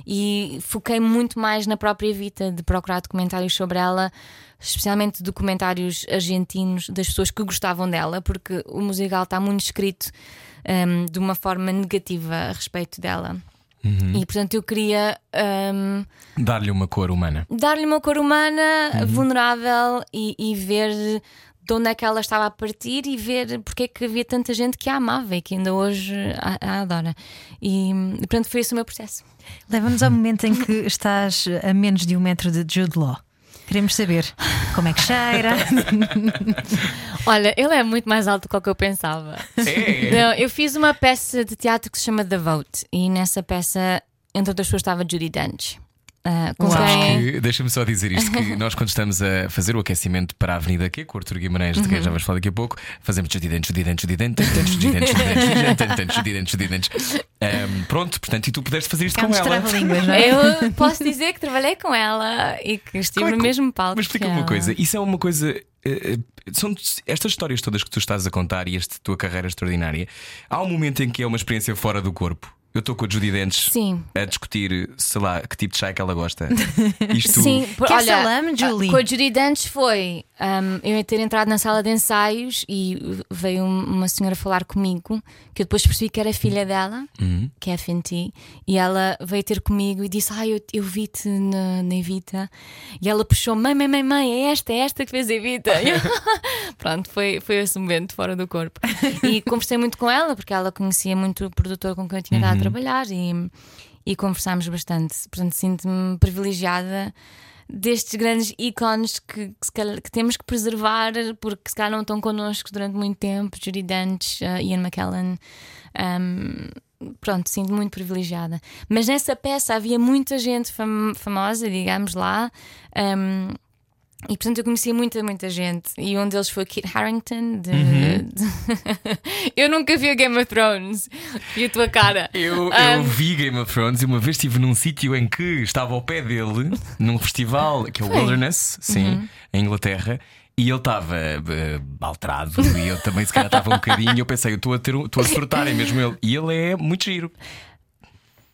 e foquei muito mais na própria Evita, de procurar documentários sobre ela, especialmente documentários argentinos das pessoas que gostavam dela, porque o musical está muito escrito hum, de uma forma negativa a respeito dela. E portanto eu queria hum, Dar-lhe uma cor humana. dar-lhe uma cor humana, Uhum. vulnerável e, e ver de onde é que ela estava a partir e ver porque é que havia tanta gente que a amava e que ainda hoje a, a adora. E, e portanto foi esse o meu processo. Leva-nos ao momento em que estás a menos de um metro de Jude Law. Queremos saber como é que cheira. [laughs] Olha, ele é muito mais alto do que eu pensava. É. Não, eu fiz uma peça de teatro que se chama The Vote e nessa peça, entre outras pessoas, estava Judy Dench. Uh, com quem... Deixa-me só dizer isto: que [laughs] nós, quando estamos a fazer o aquecimento para a Avenida Q, com o Arthur Guimarães, de quem uhum. já vamos falar daqui a pouco, fazemos dentes dentes dentes dentes dentes dentes dentes dentes dentes Um, pronto, portanto, e tu pudeste fazer isto Ficamos é com ela. Línguas, não é? Eu posso dizer que trabalhei com ela e que estive é no mesmo palco. Mas explica-me uma coisa: isso é uma coisa. Uh, são estas histórias todas que tu estás a contar e esta tua carreira extraordinária. Há um momento em que é uma experiência fora do corpo. Eu estou com a Judy Dentes Sim. a discutir, sei lá, que tipo de chá é que ela gosta. [laughs] Isto. Sim, por- Quer olha, salame, Julie? Com a Judy Dench foi um, eu ia ter entrado na sala de ensaios e veio um- uma senhora falar comigo que eu depois percebi que era filha dela, Uhum. que é a Fenty, e ela veio ter comigo e disse: Ai, eu, eu vi-te na, na Evita. E ela puxou: Mãe, mãe, mãe, mãe, é esta, é esta que fez a Evita. Eu, [laughs] [laughs] Pronto, foi, foi esse momento fora do corpo. E conversei muito com ela, porque ela conhecia muito o produtor com quem eu tinha Uhum. dado a trabalhar e, e conversámos bastante. Portanto, sinto-me privilegiada destes grandes ícones que, que, que temos que preservar porque se calhar não estão connosco durante muito tempo. Judy Dench, uh, Ian McKellen. um, pronto, sinto muito privilegiada. Mas nessa peça havia muita gente fam- famosa, digamos lá. um, e portanto eu conhecia muita, muita gente. E um deles foi o Kit Harrington. de- de- [laughs] eu nunca vi Game of Thrones. Vi a tua cara. Eu, Um, eu vi Game of Thrones e uma vez estive num sítio em que estava ao pé dele, num festival que é o Wilderness, sim, Uhum. em Inglaterra. E ele estava eh, alterado e eu também se calhar estava um bocadinho. Eu pensei, eu estou a ter estou a surtar, é mesmo ele. E ele é muito giro.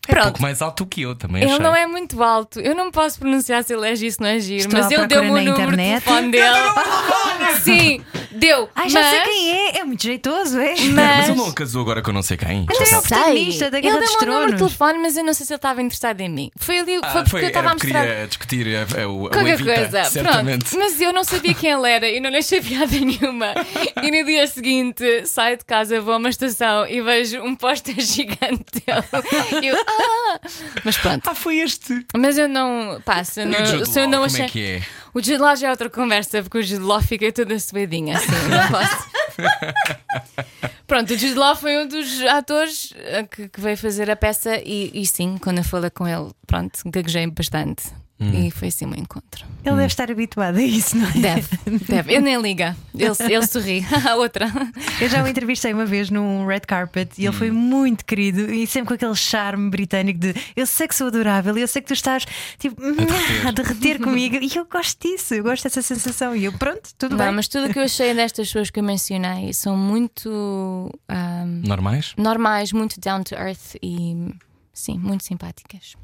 É Pronto. pouco mais alto que eu também. Ele achei. não é muito alto. Eu não posso pronunciar se ele é giro, se não é giro. Estou mas procura deu-me o na número de internet. telefone dele. Sim, deu. Ai, já sei mas... quem é, é muito jeitoso, é? Mas Mas... ele não casou agora com não sei quem. Já é o sabe. protagonista da Guerra ele dos deu-me o número de Tronos. telefone, mas eu não sei se ele estava interessado em mim. Foi ali, Ah, foi porque eu era estava a mostrar. queria discutir a, a, o- o Qualquer Evita, coisa, certamente. pronto. Mas eu não sabia quem ele era e não lhe achei piada [laughs] nenhuma. E no dia seguinte saio de casa, vou a uma estação e vejo um póster [laughs] gigante dele. E eu, ah! Mas pronto. Ah, foi este. Mas eu não. Pá, se eu não, se eu não como achei. é que é? O Jude Law já é outra conversa, porque o Jude Law fica toda suadinha assim, não posso. [laughs] Pronto, o Jude Law foi um dos atores eh, que, que veio fazer a peça e, e sim, quando eu falei com ele, pronto, gaguejei bastante. E foi assim o meu encontro. Ele deve estar habituado a isso, não é? Deve, deve. Ele nem liga. Ele, ele sorri. [laughs] A outra. Eu já o entrevistei uma vez num red carpet e ele foi muito querido e sempre com aquele charme britânico de eu sei que sou adorável e eu sei que tu estás tipo derreter. [laughs] a derreter comigo e eu gosto disso, eu gosto dessa sensação e eu pronto, tudo Não, bem. mas tudo o que eu achei destas pessoas que eu mencionei são muito ahm, Normais? normais, muito down to earth e sim, muito simpáticas.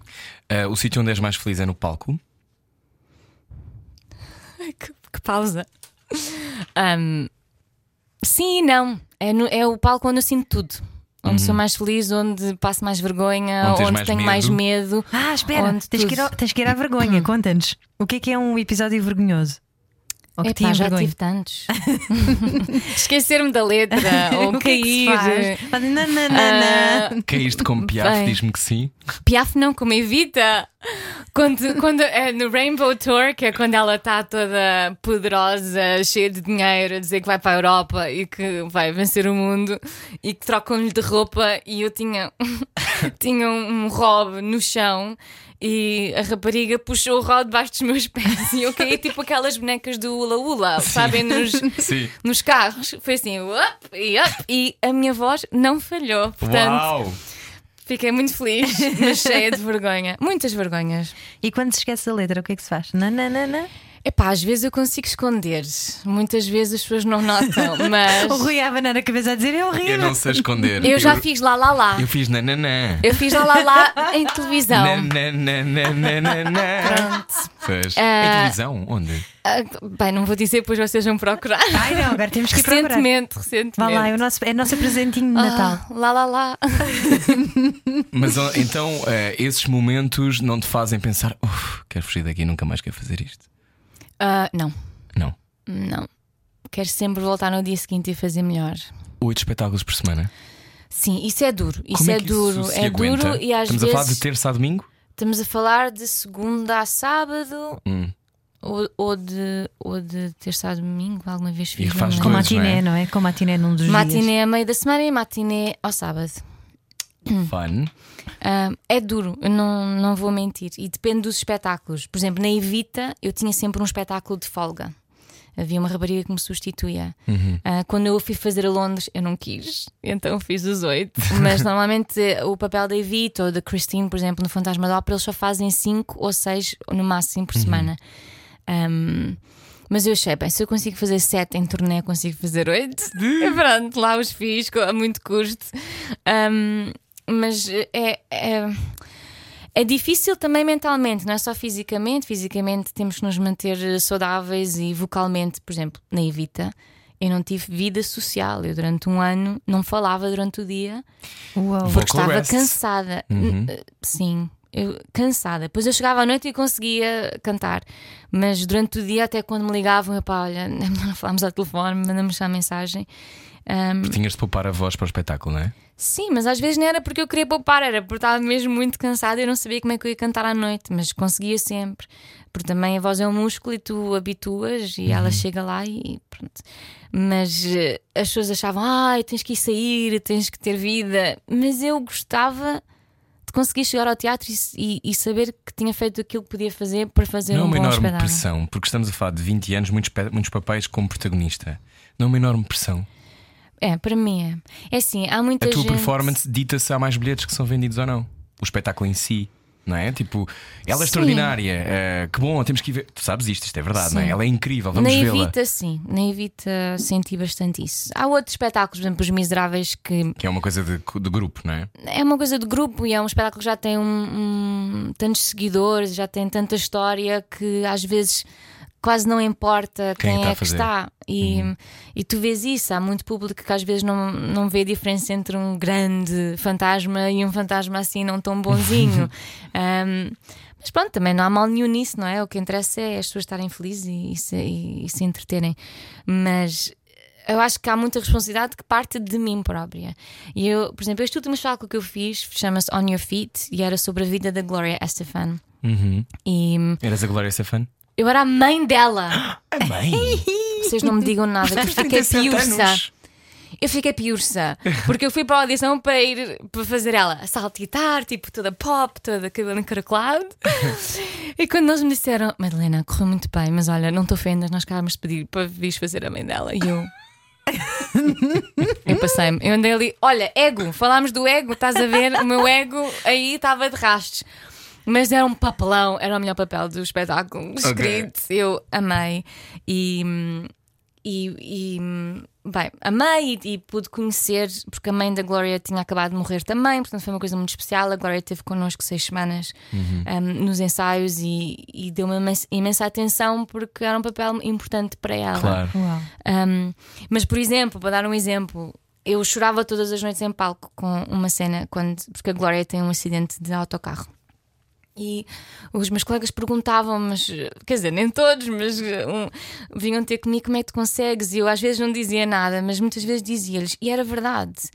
Ah, o sítio onde és mais feliz é no palco. [laughs] Que, que pausa. Ahm, sim e não. É, no- é o palco onde eu sinto tudo. Onde sou mais feliz, onde passo mais vergonha, Onde onde, mais tenho mais medo. Ah, espera, tens que, ir ao- tens que ir à vergonha, [clears throat] conta-nos. O que é que é um episódio vergonhoso? Ou que Epá, tinha já vergonha? tive tantos. [laughs] Esquecer-me da letra [laughs] ou é cair. faz? Faz nananana. Ah, Caíste como Piaf, diz-me que sim. Piaf não, como Evita. Quando, quando é no Rainbow Tour, que é quando ela está toda poderosa, cheia de dinheiro, a dizer que vai para a Europa e que vai vencer o mundo e que trocam-lhe de roupa e eu tinha, [laughs] tinha um robe no chão. E a rapariga puxou o robe debaixo dos meus pés e eu caí [laughs] tipo aquelas bonecas do Ula Ula, sabem? Nos, [laughs] Sim. nos carros. Foi assim, up e up, e a minha voz não falhou. Portanto, Uau! Fiquei muito feliz, mas cheia de vergonha. Muitas vergonhas. E quando se esquece a letra, o que é que se faz? Nananana. Epá, às vezes eu consigo esconder, muitas vezes as pessoas não notam, [laughs] mas. O Rui a abanar a cabeça a dizer é horrível. Eu não sei esconder. Eu já fiz lá lá lá. Eu fiz nananã. Eu fiz lá lá lá em [laughs] televisão. Nananana. Pronto. Pois. Ah. Em televisão? Onde? Ah, bem, não vou dizer, depois vocês vão procurar. Ai não, agora temos que ir procurar. Recentemente, recentemente. Vá lá, é o nosso, é o nosso presentinho de Natal. Ah, lá lá lá. [laughs] Mas então eh, esses momentos não te fazem pensar, "Uf, quero fugir daqui, nunca mais quero fazer isto. Ah, não, Não. não. Quero sempre voltar no dia seguinte e fazer melhor. Oito espetáculos por semana. Sim, isso é duro. Isso Como é, é, que duro. isso se é aguenta? duro e às Estamos vezes. a falar de terça a domingo? Estamos a falar de segunda a sábado Hum. ou, ou de, ou de terça a domingo. Alguma vez fiz. E não Com matiné, não não é? Com matiné num dos dias. Matiné a meio da semana e matiné ao sábado. Fun. Ah, é duro, eu não, não vou mentir. E depende dos espetáculos. Por exemplo, na Evita eu tinha sempre um espetáculo de folga. Havia uma rapariga que me substituía. Ah, quando eu fui fazer a Londres, eu não quis, então fiz os oito. [laughs] Mas normalmente o papel da Evita ou da Christine, por exemplo, no Fantasma da Ópera, eles só fazem cinco ou seis no máximo por semana. Ahm, mas eu achei, bem, se eu consigo fazer sete em turnê, consigo fazer oito. [laughs] Pronto, lá os fiz a muito custo. Ahm, mas é, é, é difícil também mentalmente, não é só fisicamente. Fisicamente temos que nos manter saudáveis e vocalmente, por exemplo, na Evita. Eu não tive vida social. Eu, durante um ano, não falava durante o dia. Vocal porque estava rest. cansada. Uhum. N- Sim, eu, cansada. Depois eu chegava à noite e conseguia cantar. Mas durante o dia, até quando me ligavam, eu pá, olha, [laughs] melhor falarmos ao telefone, mandamos já mensagem. Ahm, Tinhas de poupar a voz para o espetáculo, não é? Sim, mas às vezes não era porque eu queria poupar, era porque estava mesmo muito cansada e eu não sabia como é que eu ia cantar à noite, mas conseguia sempre. Porque também a voz é um músculo e tu habituas e ela chega lá e pronto. Mas eh, as pessoas achavam, ai, tens que ir sair, tens que ter vida. Mas eu gostava de conseguir chegar ao teatro e, e- e saber que tinha feito aquilo que podia fazer para fazer Não é um uma enorme espetáculo. pressão, porque estamos a falar de 20 anos, muitos, muitos papéis como protagonista. Não é uma enorme pressão. É, para mim é. É assim, há muita A tua gente. performance dita se há mais bilhetes que são vendidos ou não. O espetáculo em si. Não é? Tipo, ela é Sim. extraordinária. eh, que bom, temos que ir ver. Tu sabes isto, isto é verdade, não é? Sim. Ela é incrível, vamos na vê-la. Evita, sim, na Evita senti bastante isso. Há outros espetáculos, por exemplo, Os Miseráveis, que Que é uma coisa de, de grupo, não é? é uma coisa de grupo e é um espetáculo que já tem um, um- tantos seguidores, já tem tanta história que às vezes quase não importa Quem quem, é que está. E, e tu vês isso, há muito público que às vezes não, não vê a diferença entre um grande fantasma e um fantasma assim não tão bonzinho. [laughs] Um, mas pronto, também não há mal nenhum nisso, não é? O que interessa é as pessoas estarem felizes e, e se, e- e se entreterem. Mas eu acho que há muita responsabilidade que parte de mim própria. E eu, por exemplo, este último espetáculo que eu fiz chama-se On Your Feet e era sobre a vida da Gloria Estefan. Uhum. E hum, Eras a Glória Stefan? Eu era a mãe dela. [gasps] A mãe! [laughs] Vocês não me digam nada, que eu fiquei 37 piurça. anos. Eu fiquei piurça, porque eu fui para a audição para ir para fazer ela a saltitar, tipo toda pop, toda cabelo encaracolado. [laughs] e quando eles me disseram, Madalena, correu muito bem, mas olha, não te ofendas, nós acabámos de pedir para vires fazer a mãe dela. E eu. [laughs] eu passei-me, eu andei ali, olha, ego, falámos do ego, estás a ver? O meu ego aí estava de rastos. Mas era um papelão, era o melhor papel do espetáculo escrito. Eu amei. E, e, e, bem, amei e, e pude conhecer, porque a mãe da Glória tinha acabado de morrer também, portanto foi uma coisa muito especial. A Glória esteve connosco seis semanas um, nos ensaios e, e deu-me imensa, imensa atenção porque era um papel importante para ela. Claro. Um, mas, por exemplo, para dar um exemplo, eu chorava todas as noites em palco com uma cena, quando, porque a Glória tem um acidente de autocarro. E os meus colegas perguntavam, mas quer dizer, nem todos, mas um, vinham ter comigo como é que tu consegues. E eu às vezes não dizia nada, mas muitas vezes dizia-lhes, e era verdade.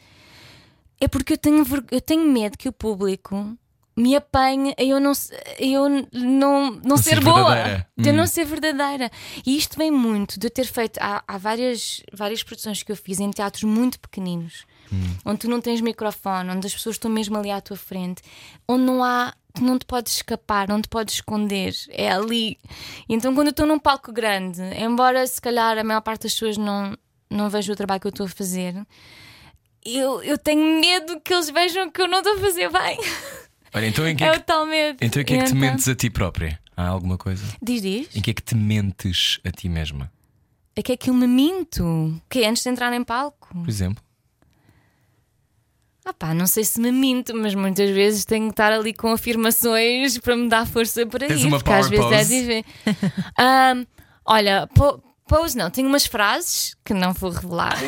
É porque eu tenho, eu tenho medo que o público me apanhe a eu não, a eu não, não, ser, ser boa, verdadeira. de eu Hum. não ser verdadeira. E isto vem muito de eu ter feito. Há, há várias, várias produções que eu fiz em teatros muito pequeninos, onde tu não tens microfone, onde as pessoas estão mesmo ali à tua frente, onde não há. Tu não te podes escapar, não te podes esconder, é ali. Então, quando eu estou num palco grande, embora se calhar a maior parte das pessoas não, não veja o trabalho que eu estou a fazer, eu, eu tenho medo que eles vejam que eu não estou a fazer bem. Olha, então em que, [laughs] É é o que, tal medo. então em que é que te então- mentes a ti própria? Há alguma coisa? Diz, diz. Em que é que te mentes a ti mesma? É que é que eu me minto. Que é antes de entrar em palco. Por exemplo? Ah pá, não sei se me minto, mas muitas vezes tenho que estar ali com afirmações para me dar força para Tens ir, uma porque às power vezes pose? é difícil. [laughs] Ahm, olha, po pose não, tenho umas frases que não vou revelar. [laughs]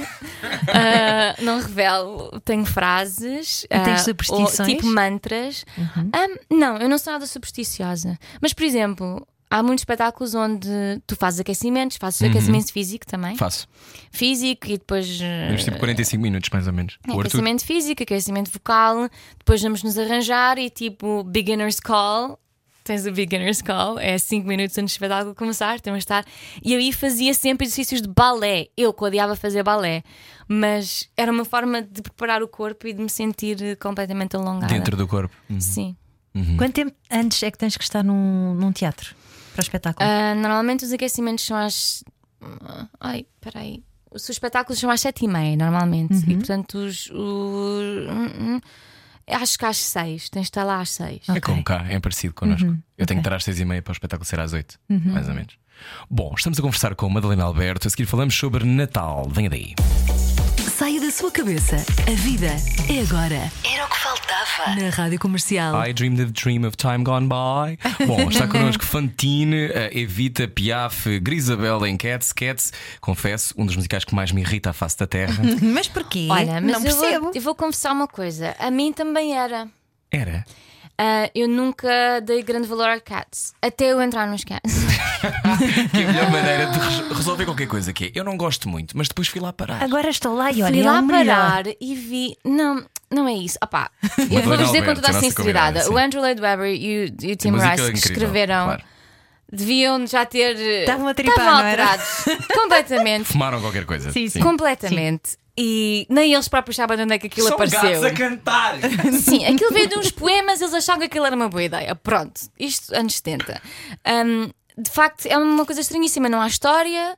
Ah, não revelo, tenho frases. E tens ah, superstições? ou tipo mantras. Ahm, não, eu não sou nada supersticiosa. Mas, por exemplo. Há muitos espetáculos onde tu fazes aquecimentos, fazes aquecimento físico também. Faço. Físico e depois. eh, Temos tipo 45 minutos, mais ou menos. Arthur Aquecimento físico, aquecimento vocal, depois vamos nos arranjar e tipo beginner's call. Tens o beginner's call, é 5 minutos antes do espetáculo começar, temos de estar. E aí fazia sempre exercícios de balé. Eu que odiava fazer balé, mas era uma forma de preparar o corpo e de me sentir completamente alongada. dentro do corpo. Uhum. Sim. Quanto tempo antes é que tens que estar num, num teatro para o espetáculo? Ah, normalmente os aquecimentos são às. Ai, peraí. Os espetáculos são às sete e meia, normalmente. E portanto, os. os- Acho que às seis. Tens de estar lá às seis. É como cá, é parecido connosco. Eu tenho que estar às seis e meia para o espetáculo ser às oito, mais ou menos. Bom, estamos a conversar com Madalena Alberto. A seguir falamos sobre Natal. Venha daí. Sua cabeça. A vida é agora. Era o que faltava. Na Rádio Comercial. I dreamed the dream of time gone by. [laughs] Bom, está connosco Fantine, Evita, Piaf, Grisabel em Cats. Cats, confesso, um dos musicais que mais me irrita à face da terra. [laughs] Mas porquê? Olha, mas não eu percebo. vou, eu vou confessar uma coisa. A mim também era. Era. Ah, eu nunca dei grande valor a cats. Até eu entrar nos cats. [laughs] Que é a melhor maneira de res- resolver qualquer coisa que é. Eu não gosto muito, mas depois fui lá parar. Agora estou lá e olha, Fui é lá melhor. parar e vi. Não, não é isso. Opá, [laughs] eu vou Madalena dizer com toda a sinceridade: o sim. Andrew Lloyd Webber e o, e o Tim Rice é que escreveram claro. deviam já ter. Estavam a tripar, estavam não era? alterados. [laughs] Completamente. Fumaram qualquer coisa. Sim, sim. Completamente. E nem eles próprios sabem de onde é que aquilo apareceu. cantar. [laughs] Sim, aquilo veio de uns poemas, eles achavam que aquilo era uma boa ideia. Pronto, isto anos 70. Hum, de facto, é uma coisa estranhíssima, não há história.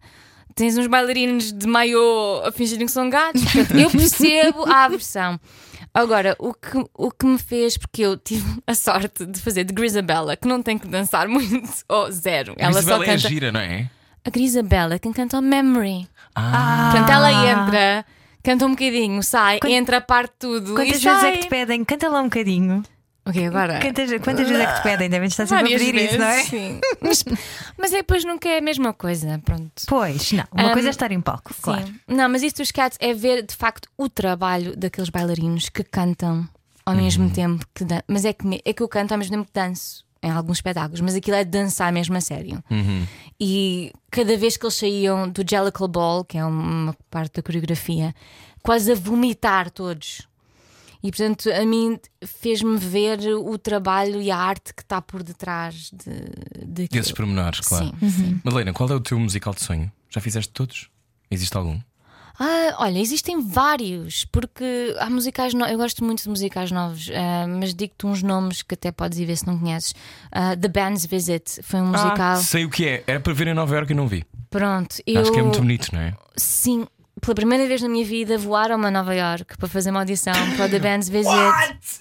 Tens uns bailarinos de maiô a fingirem que são gatos. Eu percebo a aversão. Agora, o que, o que me fez, porque eu tive a sorte de fazer de Grisabella, que não tem que dançar muito, ou zero. Ela só Isabela é canta. gira, não é? A Grisabella, quem canta o Memory. Ah, Portanto, ela entra, canta um bocadinho, sai, Quant- entra, parte tudo. Quantas vezes sai. é que te pedem? Canta lá um bocadinho. Ok, agora. Quantas, quantas vezes é que te pedem? Devem estar sempre a Várias pedir isso, não é? vezes, Sim. Mas, mas é, depois nunca é a mesma coisa, pronto. Pois, não. Uma Um, coisa é estar em palco, claro. Sim. Não, mas isso dos cats é ver de facto o trabalho daqueles bailarinos que cantam ao Uhum. mesmo tempo que dan- Mas é que, me- é que eu canto ao mesmo tempo que danço em alguns espetáculos, mas aquilo é dançar mesmo a sério. Uhum. E cada vez que eles saíam do Jellicle Ball, que é uma parte da coreografia, quase a vomitar todos. E portanto, a mim fez-me ver o trabalho e a arte que está por detrás de, de esses pormenores, claro. Sim, sim. Madalena, qual é o teu musical de sonho? Já fizeste todos? Existe algum? Ah, olha, existem vários, porque há musicais novos. Eu gosto muito de musicais novos, ah, mas digo-te uns nomes que até podes ir ver se não conheces. Ah, The Band's Visit foi um musical. Ah, sei o que é. Era para ver em Nova Iorque e não vi. Pronto, eu. Acho que é muito bonito, não é? Sim, pela primeira vez na minha vida voaram-me a Nova Iorque para fazer uma audição para o The Band's Visit.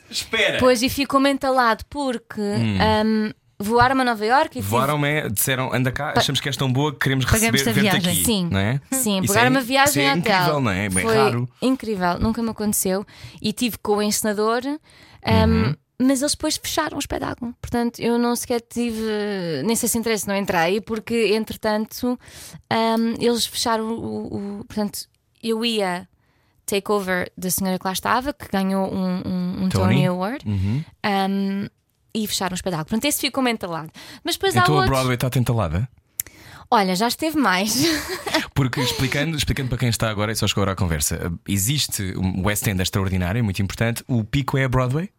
Espera! Pois e ficou entalado porque ahm, voaram-me a Nova Iorque e tive- Voaram-me, disseram, anda cá, achamos que és tão boa que queremos receber a ver-te viagem. aqui. Sim. não é? Sim, Isso pagar é- uma viagem isso é hotel. incrível, não é? Bem Foi raro. incrível, nunca me aconteceu. E tive com o encenador, um, Uhum. mas eles depois fecharam o espetáculo. Portanto, eu não sequer tive, nem sei se interesse, não entrei, porque entretanto um, eles fecharam o, o- Portanto, eu ia take over da senhora que lá estava, que ganhou um, um- um Tony? Tony Award. Uhum. um, e fecharam o espetáculo. Portanto, esse ficou mentalado. Mas depois há Então a outros. Broadway está tentalada? Olha, já esteve mais. [laughs] Porque explicando, explicando para quem está agora e só chegou agora à conversa, existe um West End extraordinário, muito importante. O pico é a Broadway?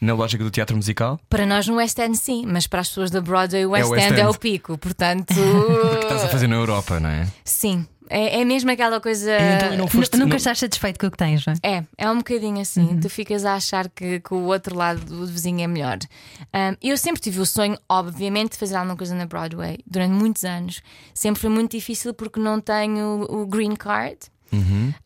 Na lógica do teatro musical? Para nós no West End, sim, mas para as pessoas da Broadway, o West, West End, é End. [laughs] o pico. Portanto, Que estás a fazer na Europa, não é? sim, é, é mesmo aquela coisa. Então, não foste. Nunca não- estás satisfeito com o que tens, não é? É, é um bocadinho assim. Tu ficas a achar que, que o outro lado do vizinho é melhor. Um, eu sempre tive o sonho, obviamente, de fazer alguma coisa na Broadway durante muitos anos. Sempre foi muito difícil porque não tenho o green card.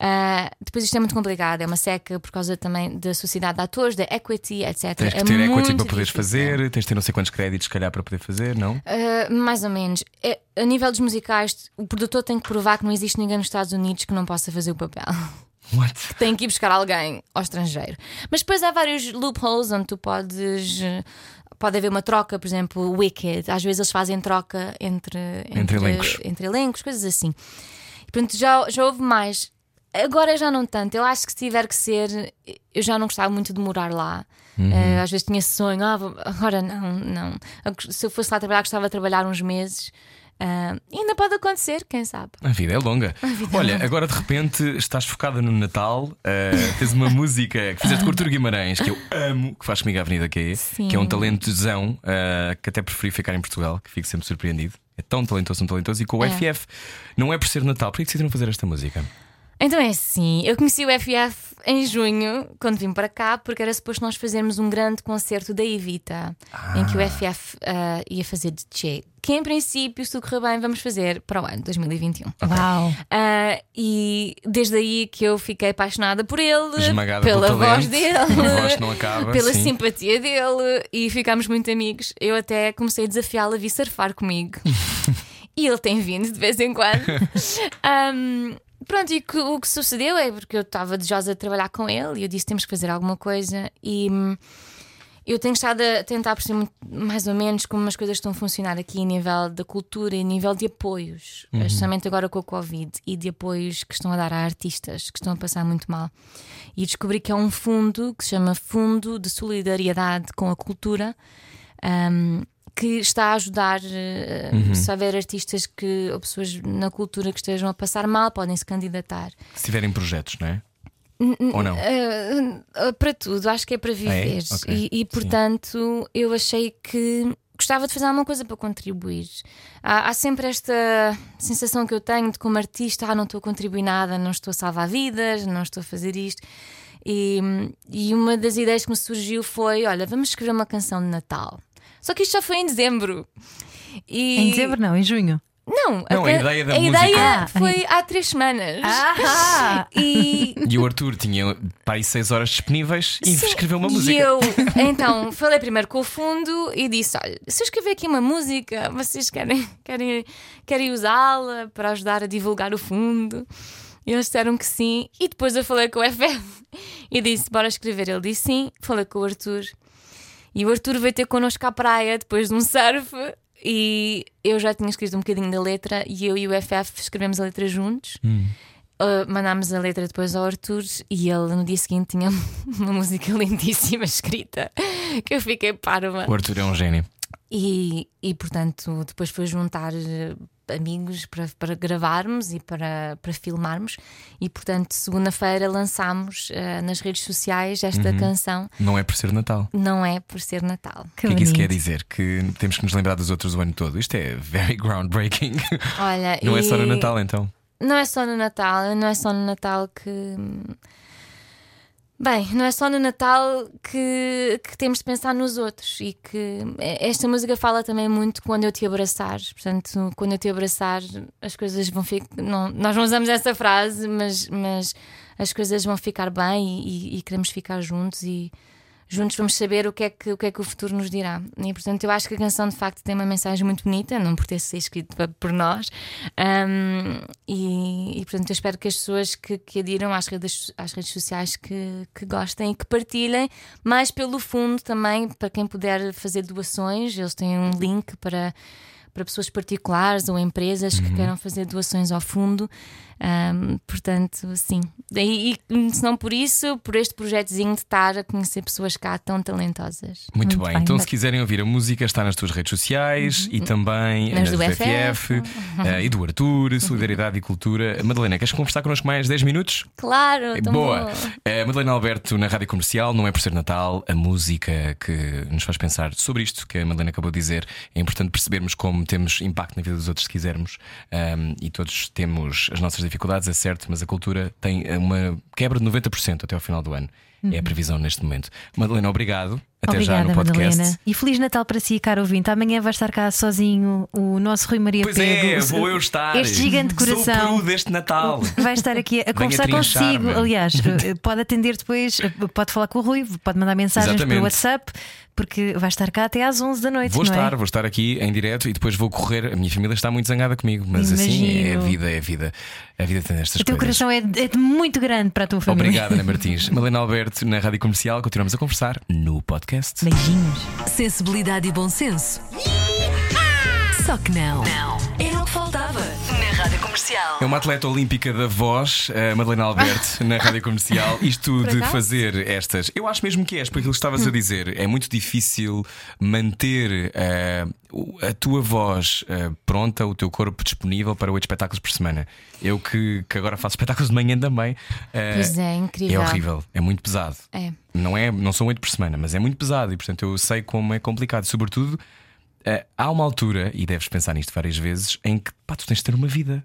Ah, depois isto é muito complicado, é uma seca por causa também da sociedade de atores, da equity, etc. Tens que é ter equity para poderes difícil. fazer, tens de ter não sei quantos créditos, se calhar, para poder fazer, não? Uh, mais ou menos. É, a nível dos musicais, o produtor tem que provar que não existe ninguém nos Estados Unidos que não possa fazer o papel. What? [laughs] tem que ir buscar alguém ao estrangeiro. Mas depois há vários loopholes onde tu podes. Pode haver uma troca, por exemplo, Wicked. Às vezes eles fazem troca entre, Entre elencos. entre elencos, coisas assim. Já, já houve mais. Agora já não tanto. Eu acho que se tiver que ser, eu já não gostava muito de morar lá. Uhum. Eh, às vezes tinha esse sonho, ah, vou- agora não, não. Se eu fosse lá trabalhar, gostava de trabalhar uns meses. Ah, ainda pode acontecer, quem sabe? A vida é longa. Olha, agora de repente estás focada no Natal, eh, tens uma música que fizeste com o Artur Guimarães, que eu amo, que faz comigo a Avenida QE, Sim. que é um talentozão, eh, que até preferi ficar em Portugal, que fico sempre surpreendido. É tão talentoso, tão talentoso, e com o É. FF. Não é por ser Natal, por que decidiram fazer esta música? Então é assim, eu conheci o FF em junho, quando vim para cá, porque era suposto nós fazermos um grande concerto da Evita, em que o FF ah, ia fazer de Che. Que em princípio, se tudo correr bem, vamos fazer para o ano 2021. Uau! Ah, e desde aí que eu fiquei apaixonada por ele, Esmagada pela voz talento, dele, [laughs] voz acaba, pela sim. simpatia dele, e ficámos muito amigos. Eu até comecei a desafiá-lo a vir surfar comigo. [laughs] e ele tem vindo de vez em quando. [laughs] Ahm, pronto, e que- o que sucedeu é porque eu estava desejosa de trabalhar com ele e eu disse: temos que fazer alguma coisa. E. hum, eu tenho estado a tentar perceber mais ou menos como as coisas estão a funcionar aqui a nível da cultura e a nível de apoios, especialmente agora com a Covid, e de apoios que estão a dar a artistas que estão a passar muito mal. E descobri que é um fundo que se chama Fundo de Solidariedade com a Cultura. ahm, que está a ajudar eh, se houver artistas que ou pessoas na cultura que estejam a passar mal podem se candidatar Se tiverem projetos, não é? Ou não? Uh, para tudo, acho que é para viver. Ok, E, e, sim. portanto, eu achei que gostava de fazer alguma coisa para contribuir. Há, há sempre esta sensação que eu tenho de como artista: ah, não estou a contribuir nada, não estou a salvar vidas, não estou a fazer isto. E, e uma das ideias que me surgiu foi: olha, vamos escrever uma canção de Natal. Só que isto já foi em dezembro. E... Em dezembro, não, em junho. Não, Não, a can- ideia da a música. ideia Ah, foi há três semanas. Ah! [laughs] E, E o Arthur tinha para aí 6 horas disponíveis e Sim, escreveu uma e música. eu, [laughs] então, falei primeiro com o fundo e disse: Olha, se eu escrever aqui uma música, vocês querem, querem, querem usá-la para ajudar a divulgar o fundo? E eles disseram que sim. E depois eu falei com o FF [laughs] e disse: Bora escrever. Ele disse sim. Falei com o Arthur. E o Arthur veio ter connosco à praia depois de um surf. E eu já tinha escrito um bocadinho da letra. E eu e o FF escrevemos a letra juntos. Uh, mandámos a letra depois ao Arthur e ele no dia seguinte tinha [laughs] uma música lindíssima escrita que eu fiquei parva. O Arthur é um gênio. E, e portanto, depois foi juntar amigos para, para gravarmos e para, para filmarmos. E portanto, segunda-feira lançámos eh, nas redes sociais esta Uhum. canção. Não é por ser Natal. Não é por ser Natal. O que é que isso quer dizer? Que temos que nos lembrar dos outros o ano todo. Isto é very [laughs] groundbreaking. Olha, Não é só no e- Natal então. Não é só no Natal, não é só no Natal que. Bem, não é só no Natal que, que temos de pensar nos outros e que esta música fala também muito quando eu te abraçar. Portanto, quando eu te abraçar, as coisas vão ficar. Não, nós não usamos essa frase, mas, mas as coisas vão ficar bem e, e- e queremos ficar juntos e juntos vamos saber o que, é que, o que é que o futuro nos dirá. E portanto, eu acho que a canção de facto tem uma mensagem muito bonita, não por ter sido escrita por nós. Um, e, e, portanto, eu espero que as pessoas que, que adiram às redes, às redes sociais que, que gostem e que partilhem, mais pelo fundo também, para quem puder fazer doações, eles têm um link para. Para pessoas particulares ou empresas que queiram fazer doações ao fundo, Um, portanto, sim. E, e se não por isso, por este projetozinho de estar a conhecer pessoas cá tão talentosas. Muito, Muito bem. bem. Então, se quiserem ouvir a música, está nas tuas redes sociais e também Nas nas do FF. FF [laughs] eh, e do Arthur, Solidariedade e Cultura. Madalena, queres conversar connosco mais 10 minutos? Claro, tão Boa! Eh, Madalena Alberto na Rádio Comercial, não é por ser Natal, a música que nos faz pensar sobre isto que a Madalena acabou de dizer. É importante percebermos como temos impacto na vida dos outros se quisermos Ahm, e todos temos as nossas dificuldades, é certo, mas a cultura tem uma quebra de 90% até ao final do ano. É a previsão neste momento. Madalena, obrigado. Até Obrigada, já no podcast. Madalena. E Feliz Natal para si, caro ouvinte. Amanhã vai estar cá sozinho o nosso Rui Maria Pois Pego. é, vou eu estar. Este gigante Sou coração. o peru deste Natal. Vai estar aqui a conversar consigo. Aliás, eh, pode atender depois, eh, pode falar com o Rui, pode mandar mensagens Exatamente. pelo WhatsApp, porque vai estar cá até às 11 da noite. Vou é? estar, vou estar aqui em direto e depois vou correr. A minha família está muito zangada comigo, mas assim é a Imagino. vida, é a vida. A vida tem estas O teu coisas. coração é, é de muito grande para a tua família. Obrigado, Ana Martins. [laughs] Malena Alberto, na Rádio Comercial, continuamos a conversar no podcast. Beijinhos. Sensibilidade e bom senso. Só que não. Não. Comercial. É uma atleta olímpica da voz, a Madalena Alberto, [laughs] na rádio comercial. Isto de fazer estas. Eu acho mesmo que és, porque aquilo que estavas a dizer. É muito difícil manter o- a tua voz eh, pronta, o teu corpo disponível para oito espetáculos por semana. Eu que, que agora faço espetáculos de manhã também. eh, Pois é, incrível. É horrível, é muito pesado. É. Não, é, não são oito por semana, mas é muito pesado e, portanto, eu sei como é complicado. Sobretudo, eh, há uma altura, e deves pensar nisto várias vezes, em que pá, tu tens de ter uma vida.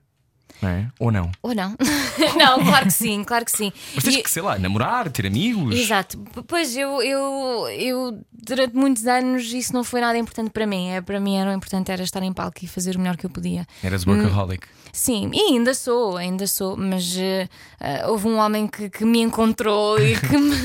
Não é? Ou não? Ou não? [laughs] não, claro que sim, claro que sim. Mas tens E- que, sei lá, namorar, ter amigos. Exato. Pois eu, eu, eu, durante muitos anos, isso não foi nada importante para mim. É, para mim era o importante era estar em palco e fazer o melhor que eu podia. Eras workaholic. Sim, e ainda sou, ainda sou, mas eh, houve um homem que, que me encontrou e [laughs] que me,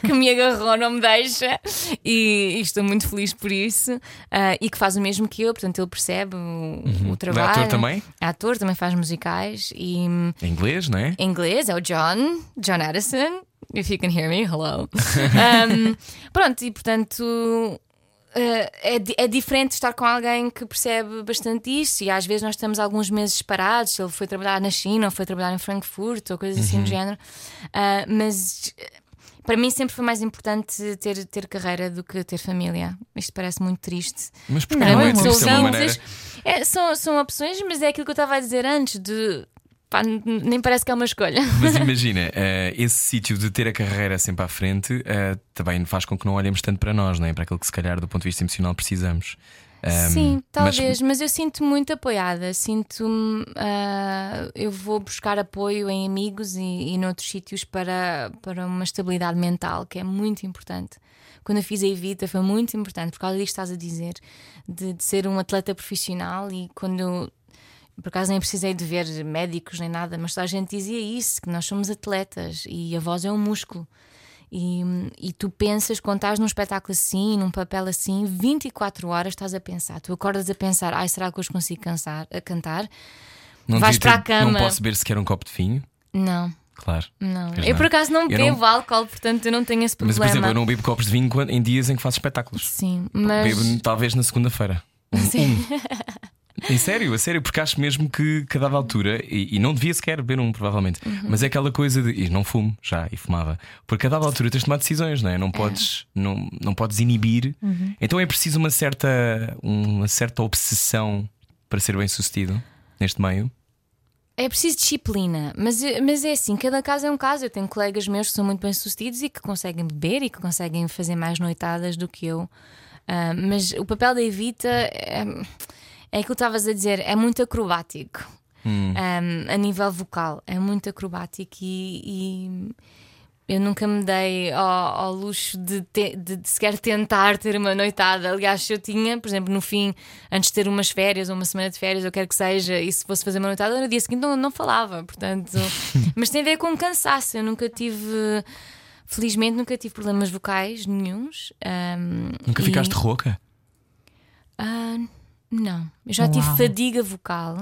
que me agarrou, não me deixa, e, e estou muito feliz por isso. ah, e que faz o mesmo que eu, portanto, ele percebe o, o trabalho. Uhum. ator também? É ator, também faz musicais e Em inglês, não é? em inglês é o John, John Addison. If you can hear me, hello. [laughs] Um, pronto, e portanto. Eh, é, é diferente estar com alguém que percebe bastante isso e às vezes nós estamos alguns meses parados. Se ele foi trabalhar na China ou foi trabalhar em Frankfurt ou coisas assim do género, Ah, mas para mim sempre foi mais importante ter, ter carreira do que ter família. Isto parece muito triste. Mas porque Não, não, é é. É, são, são opções, mas é aquilo que eu estava a dizer antes de pá, nem parece que é uma escolha. [laughs] Mas [laughs] imagina, eh, esse sítio de ter a carreira sempre à frente eh, também faz com que não olhemos tanto para nós, não é? Para aquilo que se calhar do ponto de vista emocional precisamos. Ahm, Sim, mas- talvez, mas, eu sinto-me muito apoiada. Sinto-me. ah, eu vou buscar apoio em amigos e, e noutros sítios para, para uma estabilidade mental, que é muito importante. Quando eu fiz a Evita foi muito importante, por causa disto que estás a dizer, de, de ser um atleta profissional e quando. Por acaso nem precisei de ver médicos nem nada, mas toda a gente dizia isso: que nós somos atletas e a voz é um músculo. E, e tu pensas, quando estás num espetáculo assim, num papel assim, 24 horas estás a pensar. Tu acordas a pensar: ai, será que hoje consigo cansar, a cantar? não vais para a cama. Não posso beber sequer um copo de vinho? Não, Claro. não. Eu não. por acaso não Eu bebo não- álcool, portanto eu não tenho esse Mas, problema. por exemplo, eu não bebo copos de vinho em dias em que faço espetáculos. Sim, mas. Bebo talvez na segunda-feira. Um- um. [laughs] Em sério, a sério, porque acho mesmo que, que a dada altura, e, e não devia sequer beber um, provavelmente, Uhum. mas é aquela coisa de. E não fumo já, e fumava. Porque a dada altura tens de tomar decisões, não é? Não podes, não, não podes inibir. Uhum. Então é preciso uma certa, uma certa obsessão para ser bem sucedido neste meio. É preciso disciplina, mas, mas é assim, cada caso é um caso. Eu tenho colegas meus que são muito bem sucedidos e que conseguem beber e que conseguem fazer mais noitadas do que eu. Ah, mas o papel da Evita é, é aquilo que estavas a dizer, é muito acrobático. Ah, a nível vocal, é muito acrobático e, e eu nunca me dei ao, ao luxo de, te- de, de sequer tentar ter uma noitada. Aliás, se eu tinha, por exemplo, no fim, antes de ter umas férias ou uma semana de férias, ou quer que seja, e se fosse fazer uma noitada, no dia seguinte não, não falava. Portanto, [laughs] mas tem a ver com cansaço. Eu nunca tive, felizmente, nunca tive problemas vocais nenhuns. Ahm, Nunca e- ficaste rouca? ah, não, eu já Uau. tive fadiga vocal.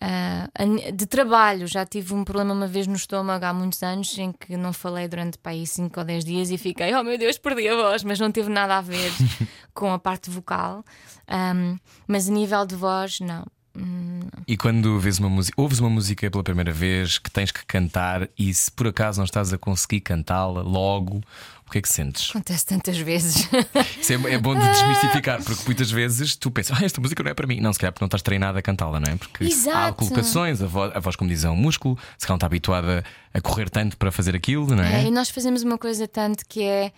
ah, a- de trabalho, já tive um problema uma vez no estômago há muitos anos em que não falei durante para aí 5 ou 10 dias e fiquei, oh meu Deus, perdi a voz, mas não teve nada a ver [laughs] com a parte vocal. Ahm, mas a nível de voz, não. Hum, E quando vês uma música, ouves uma música pela primeira vez que tens que cantar e se por acaso não estás a conseguir cantá-la logo, o que é que sentes? Acontece tantas vezes. [laughs] Isso é, é bom de desmistificar, porque muitas vezes tu pensas, ah, esta música não é para mim. Não, se calhar porque não estás treinada a cantá-la, não é? Porque há Exato. colocações, a voz, a voz, como diz, é um músculo, se calhar não está habituada a correr tanto para fazer aquilo, não É, é? e nós fazemos uma coisa tanto que é.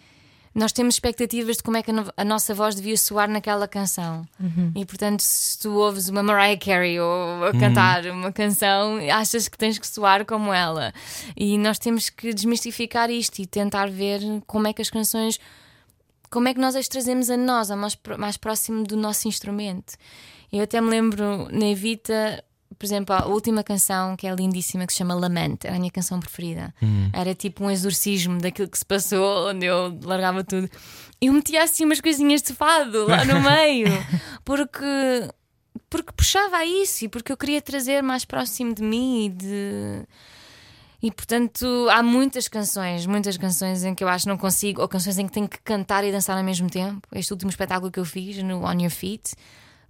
Nós temos expectativas de como é que a, no- a nossa voz devia soar naquela canção. E portanto, se tu ouves uma Mariah Carey ou a cantar uma canção, achas que tens que soar como ela. E nós temos que desmistificar isto e tentar ver como é que as canções como é que nós as trazemos a nós, a mais, mais próximo do nosso instrumento. Eu até me lembro na Evita, por exemplo, a última canção que é lindíssima que se chama Lament, era a minha canção preferida. Era tipo um exorcismo daquilo que se passou, onde eu largava tudo. E eu metia assim umas coisinhas de fado lá no [laughs] meio, porque porque puxava a isso e porque eu queria trazer mais próximo de mim e de e portanto há muitas canções, muitas canções em que eu acho que não consigo, ou canções em que tenho que cantar e dançar ao mesmo tempo. Este último espetáculo que eu fiz no On Your Feet,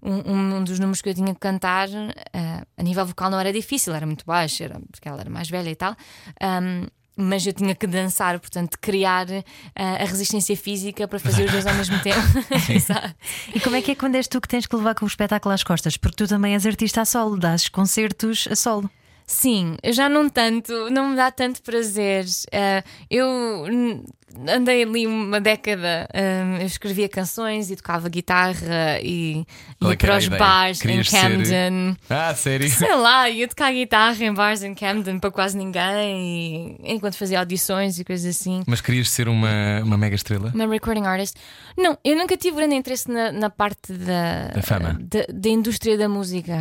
um, um dos números que eu tinha que cantar eh, a nível vocal não era difícil, era muito baixo, era, porque ela era mais velha e tal. Ahm, mas eu tinha que dançar, portanto, criar eh, a resistência física para fazer os dois ao mesmo tempo. [laughs] [laughs] Exato. E como é que é quando és tu que tens que levar com o espetáculo às costas? Porque tu também és artista a solo, dás concertos a solo. Sim, eu já não tanto, não me dá tanto prazer. Eh, eu hum, andei ali uma década, hum, eu escrevia canções e tocava guitarra e Qual é ia era para os bars em Querias ser- Camden. Ah, sério? Sei lá, ia tocar guitarra em bars em Camden para quase ninguém, e- enquanto fazia audições e coisas assim. Mas querias ser uma, uma mega estrela? Uma recording artist. Não, eu nunca tive grande interesse na, na parte da, Da fama. da, da indústria da música.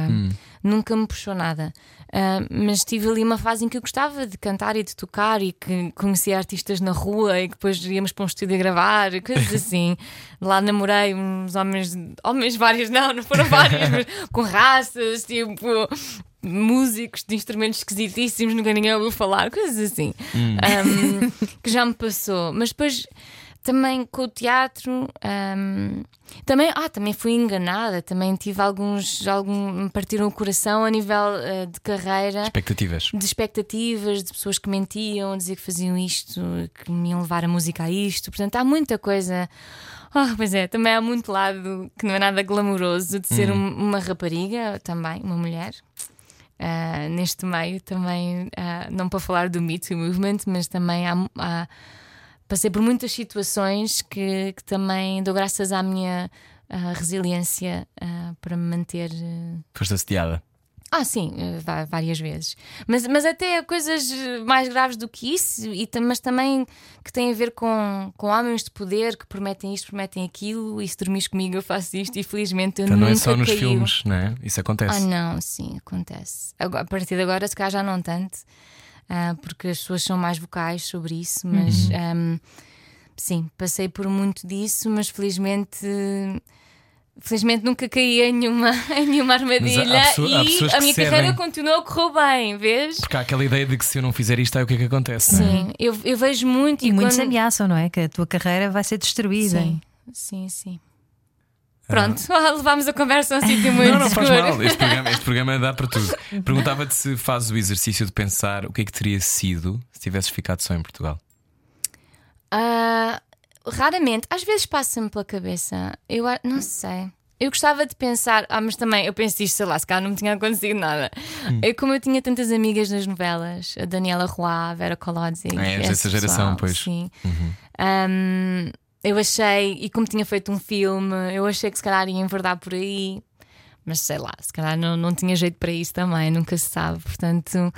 Nunca me puxou nada. Ah, mas tive ali uma fase em que eu gostava de cantar e de tocar e que conhecia artistas na rua e que depois íamos para um estúdio a gravar, [laughs] coisas assim. Lá namorei uns homens, homens vários, não, não foram vários, mas [laughs] com raças, tipo músicos de instrumentos esquisitíssimos, nunca ninguém ouviu falar, coisas assim. Um, que já me passou. Mas depois também com o teatro um, também, ah, também fui enganada, também tive alguns, algum, me partiram o coração a nível eh, de carreira. Expectativas. De expectativas, de pessoas que mentiam, dizer que faziam isto, que me iam levar a música a isto. Portanto, há muita coisa. Ah, pois é, também há muito lado que não é nada glamouroso de ser um- uma rapariga, também, uma mulher. Ah, neste meio também, ah, não para falar do Me Too Movement, mas também há, há- passei por muitas situações que, que também dou graças à minha ah, resiliência ah, para me manter. ah, Foste assediada. ah, sim, eh, vá- várias vezes. Mas, mas até coisas mais graves do que isso, e, mas também que têm a ver com, com homens de poder que prometem isto, prometem aquilo, e se dormires comigo eu faço isto, e felizmente eu Então não nunca é só nos caiu. filmes, não é? Isso Ah, acontece. não, sim, acontece. Agora, a partir de agora, se calhar já não tanto, ah, porque as pessoas são mais vocais sobre isso, mas ahm, sim, passei por muito disso, mas felizmente. Felizmente nunca caí em nenhuma, [laughs] em nenhuma armadilha pessoa- há e a minha servem. carreira continuou a correr bem, vês? Porque há aquela ideia de que se eu não fizer isto, aí o que é que acontece? não é? Sim, eu, eu vejo muito E muitos quando... ameaçam, não é? Que a tua carreira vai ser destruída. Sim, sim, sim. Pronto, ah, [laughs] levámos a conversa a um sítio muito Não, não faz escuro. mal. Este programa, este programa dá para tudo. [laughs] Perguntava-te se fazes o exercício de pensar o que é que teria sido se tivesses ficado só em Portugal. Ah, raramente, às vezes passa-me pela cabeça. Eu não sei. Eu gostava de pensar, ah, mas também eu penso isto, sei lá, se calhar não me tinha acontecido nada. Hum. Eu, como eu tinha tantas amigas nas novelas, a Daniela Roy, a Vera Colodzi, Ah, és esse dessa geração, pessoal, pois. Uhum. Sim. Eu achei, e como tinha feito um filme, eu achei que se calhar ia enverdar por aí. Mas sei lá, se calhar não, não tinha jeito para isso também, nunca se sabe. Portanto,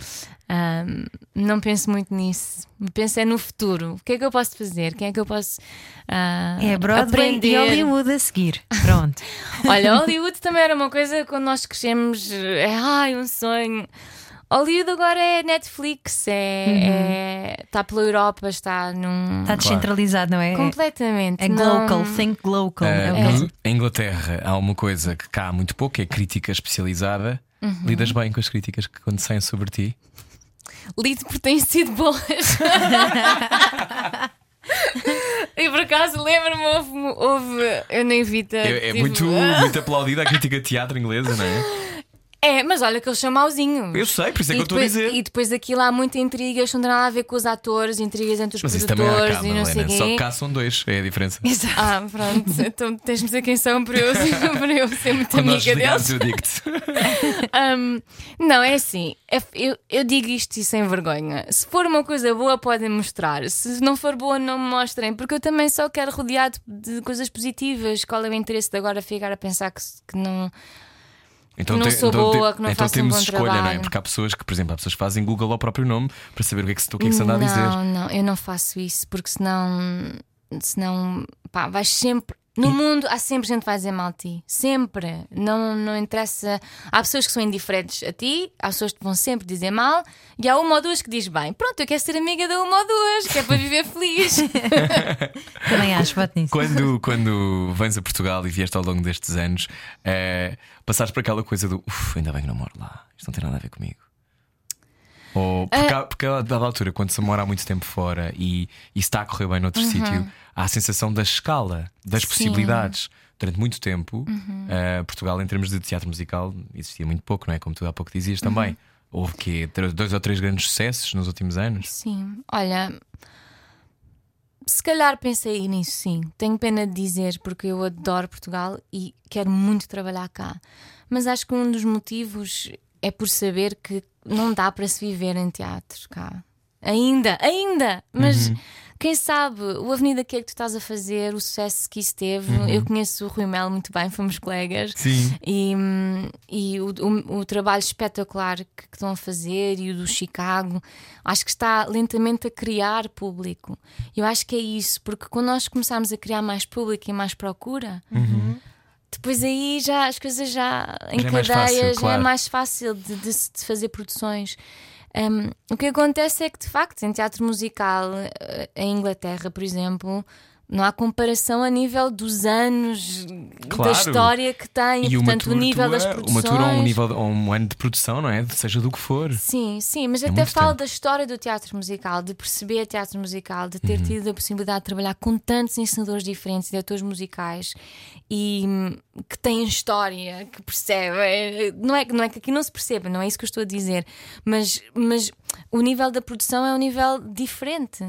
ahm, não penso muito nisso. Penso é no futuro. O que é que eu posso fazer? Quem é que eu posso ah, É Broadway aprender? e Hollywood a seguir. Pronto. [laughs] Olha, Hollywood também era uma coisa quando nós crescemos, é ai, um sonho. Hollywood agora é Netflix, é, é- está pela Europa, está num. Está descentralizado, não é? completamente. É não- local, think local. Ah, é Em Inglaterra há uma coisa que cá há muito pouco, que é crítica especializada. Uhum. Lidas bem com as críticas que quando saem sobre ti? Lido porque têm sido boas. e por acaso lembro-me, houve, houve. Eu nem vi. É, é muito, muito aplaudida a crítica de teatro inglesa, não é? É, mas olha que eles são mauzinhos. Eu sei, por isso é que eu estou a depois- dizer. E depois aquilo há muita intriga, isto não tem nada a ver com os atores, intrigas entre os Mas isso também há produtores e não sei Madalena. Só quê. que cá são dois, é a diferença. Ah, pronto, [laughs] então tens-me dizer quem são para eu, [laughs] para eu ser muito Quando nós amiga desligarmos, deles. eu digo-te. [laughs] Não, é assim. é- eu, eu digo isto e sem vergonha. Se for uma coisa boa, podem mostrar. Se não for boa, não me mostrem. Porque eu também só quero rodeado de coisas positivas. Qual é o interesse de agora ficar a pensar que, se- que não. Então, não sou boa, que não então faço um temos bom escolha, não é? trabalho. Porque há pessoas que, por exemplo, há pessoas que fazem Google ao próprio nome para saber o que é que se, o que é que se anda a dizer. Não, não, eu não faço isso. Porque senão. Senão. Pá, vais sempre. No mundo há sempre gente que vai dizer mal de ti. Sempre. Não, não interessa. Há pessoas que são indiferentes a ti, há pessoas que vão sempre dizer mal, e há uma ou duas que diz bem. Pronto, eu quero ser amiga da uma ou duas, que é para viver feliz. [laughs] Também acho, bote nisso. Quando, quando vens a Portugal e vieste ao longo destes anos, eh, passaste por aquela coisa do Uf, ainda bem que não moro lá, isto não tem nada a ver comigo. Ou porque, há- porque a dada altura, quando se mora há muito tempo fora e, e está a correr bem noutro sítio, há a sensação da escala, das Sim. possibilidades. Durante muito tempo, eh, Portugal, em termos de teatro musical, existia muito pouco, não é? Como tu há pouco dizias também. Houve que dois ou três grandes sucessos nos últimos anos. Sim, olha. Se calhar pensei nisso, sim. Tenho pena de dizer, porque eu adoro Portugal e quero muito trabalhar cá. Mas acho que um dos motivos é por saber que não dá para se viver em teatro cá. Ainda, ainda! Mas quem sabe, o Avenida que é que tu estás a fazer, o sucesso que isso teve. Eu conheço o Rui Melo muito bem, fomos colegas. Sim. E, e o, o- o trabalho espetacular que, que estão a fazer e o do Chicago, acho que está lentamente a criar público. Eu acho que é isso, porque quando nós começarmos a criar mais público e mais procura, depois aí já as coisas já em Já é mais cadeia fácil, já é claro. mais fácil de, de de fazer produções. Um, o que acontece é que, de facto, em teatro musical, eh, em Inglaterra, por exemplo, não há comparação a nível dos anos Claro. da história que tem, e, uma portanto, o nível das uma produções. tour a um, nível, a um ano de produção, não é? Seja do que for. Sim, sim, mas É até falo tempo. da história do teatro musical, de perceber teatro musical, de Uhum. ter tido a possibilidade de trabalhar com tantos ensinadores diferentes, de atores musicais e hum, que têm história, que percebem. Não é, não é que aqui não se perceba, não é isso que eu estou a dizer, mas, mas o nível da produção é um nível diferente.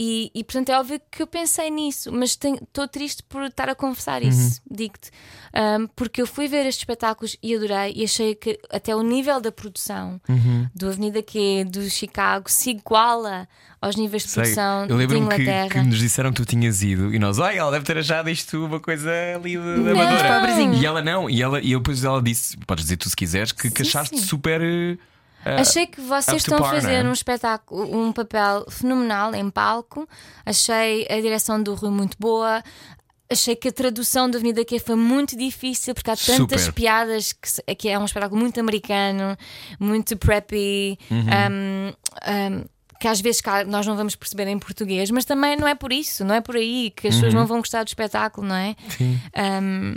E, e, portanto é óbvio que eu pensei nisso, mas estou triste por estar a confessar isso, digo-te. Um, porque eu fui ver estes espetáculos e adorei, e achei que até o nível da produção do Avenida Q, do Chicago, se iguala aos níveis de Sei. produção Eu de lembro-me que, Inglaterra. que nos disseram que tu tinhas ido e nós, ai, ela deve ter achado isto uma coisa ali da. Amadora. Pobrezinho. E ela não, e, ela, e eu depois ela disse, podes dizer tu se quiseres, que, que Sim, achaste sim. super. Eh, Achei que vocês to estão a par, fazer não é? um espetáculo, um papel fenomenal em palco. Achei a direção do Rui muito boa. Achei que a tradução da Avenida Q foi muito difícil porque há tantas Super. piadas que, que é um espetáculo muito americano, muito preppy. Uhum. um, um, que às vezes nós não vamos perceber em português, mas também não é por isso, não é por aí que as pessoas Uhum. não vão gostar do espetáculo, não é? Um,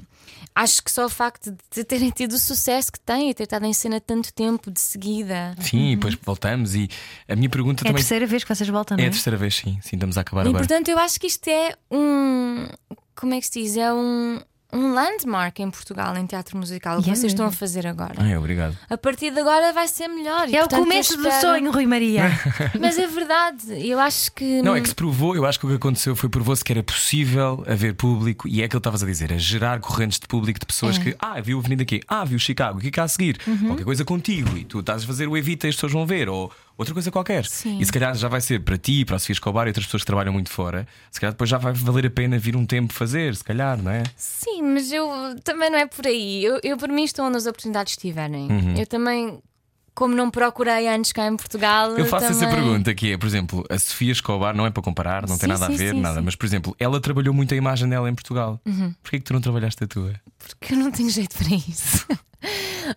acho que só o facto de terem tido o sucesso que têm e ter estado em cena tanto tempo de seguida. Sim, e depois voltamos. E a minha pergunta É a também. terceira vez que vocês voltam, não É é? a terceira vez, sim. Sim, estamos a acabar E agora. portanto eu acho que isto é um. Como é que se diz? É um, um landmark em Portugal em teatro musical, o que E é vocês estão a fazer agora. Ai, obrigado. A partir de agora vai ser melhor. e, É o portanto, eu começo do espero- sonho, Rui Maria. [laughs] [laughs] Mas é verdade, eu acho que. Não, é que se provou, eu acho que o que aconteceu foi provou-se que era possível haver público, e é aquilo que estavas a dizer, a gerar correntes de público de pessoas É. que, ah, viu o Avenida aqui, ah, viu Chicago, o que é que há a seguir? Uhum. Qualquer coisa contigo, e tu estás a fazer o Evita e as pessoas vão ver, ou outra coisa qualquer. Sim. E se calhar já vai ser para ti, para a Sofia Escobar e outras pessoas que trabalham muito fora, se calhar depois já vai valer a pena vir um tempo fazer, se calhar, não é? Sim, mas eu também não é por aí. Eu, eu para mim estou onde as oportunidades estiverem. Uhum. Eu também, como não procurei antes cá em Portugal. Eu faço essa também- pergunta que é, por exemplo, a Sofia Escobar não é para comparar, não tem Sim, nada a sim, ver, sim, nada, mas por exemplo, ela trabalhou muito a imagem dela em Portugal. Uhum. Porquê que tu não trabalhaste a tua? Porque eu não tenho jeito para isso. [laughs]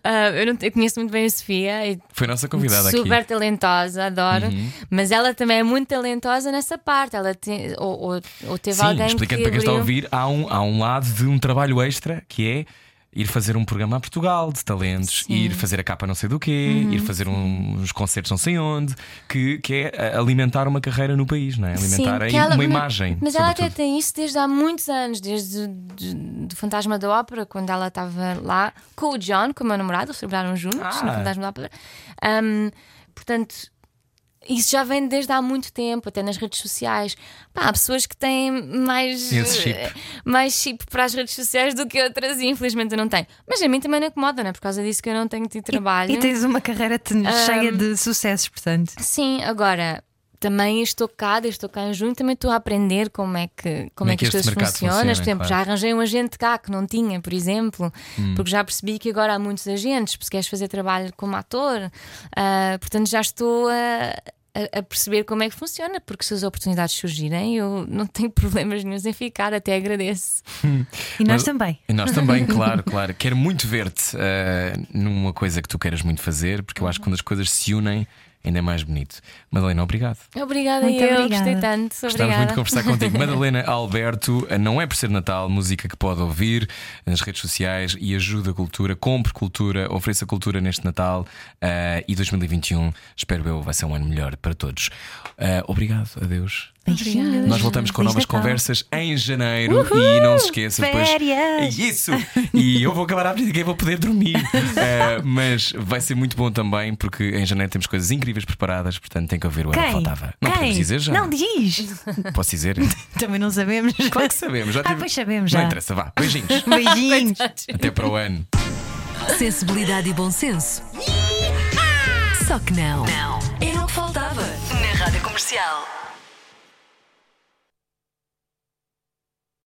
Ah, eu, não, eu conheço muito bem a Sofia Foi a nossa convidada super aqui. Uhum. talentosa, adoro. Mas ela também é muito talentosa nessa parte. Ela tem, ou, ou, ou teve Sim, alguém explicando que para quem está a ouvir, há um, há um lado de um trabalho extra que é ir fazer um programa a Portugal de talentos, ir fazer a capa não sei do quê, Uhum, ir fazer um- uns concertos não sei onde, que, que é alimentar uma carreira no país, não é? Alimentar que ela- uma mas- imagem. Mas ela até tem isso desde há muitos anos, desde o Fantasma da Ópera, quando ela estava lá com o John, com o meu namorado, eles trabalharam juntos no Ah. Fantasma da Ópera. Ahm, portanto. Isso já vem desde há muito tempo, até nas redes sociais. Pá, há pessoas que têm mais, chip. eh, mais chip para as redes sociais do que outras e infelizmente eu não tenho. Mas a mim também não incomoda, não é? Por causa disso que eu não tenho tido trabalho. E tens uma carreira te- cheia de sucessos, portanto. Sim, agora também estou cá, desde estou cá em junho, também estou a aprender como é que, como é que, as coisas funcionam. funciona, por exemplo, claro. já arranjei um agente cá que não tinha, por exemplo, Hum. porque já percebi que agora há muitos agentes, se queres fazer trabalho como ator, ah, portanto já estou a. a- A perceber como é que funciona, porque se as oportunidades surgirem, eu não tenho [laughs] problemas nenhums em ficar, até agradeço. E nós Mas- também. E nós também, [laughs] claro, claro. Quero muito ver-te eh, numa coisa que tu queiras muito fazer, porque eu acho que quando as coisas se unem, ainda é mais bonito. Madalena, obrigado. Obrigada, Muito eu obrigada. gostei tanto. Gostávamos Obrigada. muito de conversar contigo. [laughs] Madalena Alberto, eh, não é por ser Natal, música que pode ouvir nas redes sociais e ajuda a cultura, compre cultura, ofereça cultura neste Natal eh, e 2021, espero eu, vai ser um ano melhor para todos. Eh, obrigado, adeus. Beijinhos. Nós voltamos com Feliz novas Natal. conversas em janeiro e não se esqueça depois. Férias! Isso! E eu vou acabar a abrir e vou poder dormir. [laughs] Eh, mas vai ser muito bom também, porque em janeiro temos coisas incríveis preparadas, portanto tem que ouvir o ano que faltava. Não Quem? podemos dizer já. Não diz. Posso dizer? [laughs] Também não sabemos. Claro que sabemos. Já Ah, tive- pois sabemos Não já. interessa, vá. Beijinhos. [laughs] Beijinhos. Até para o ano. Sensibilidade e bom senso. Só que não. Não. Era o que faltava na Rádio Comercial.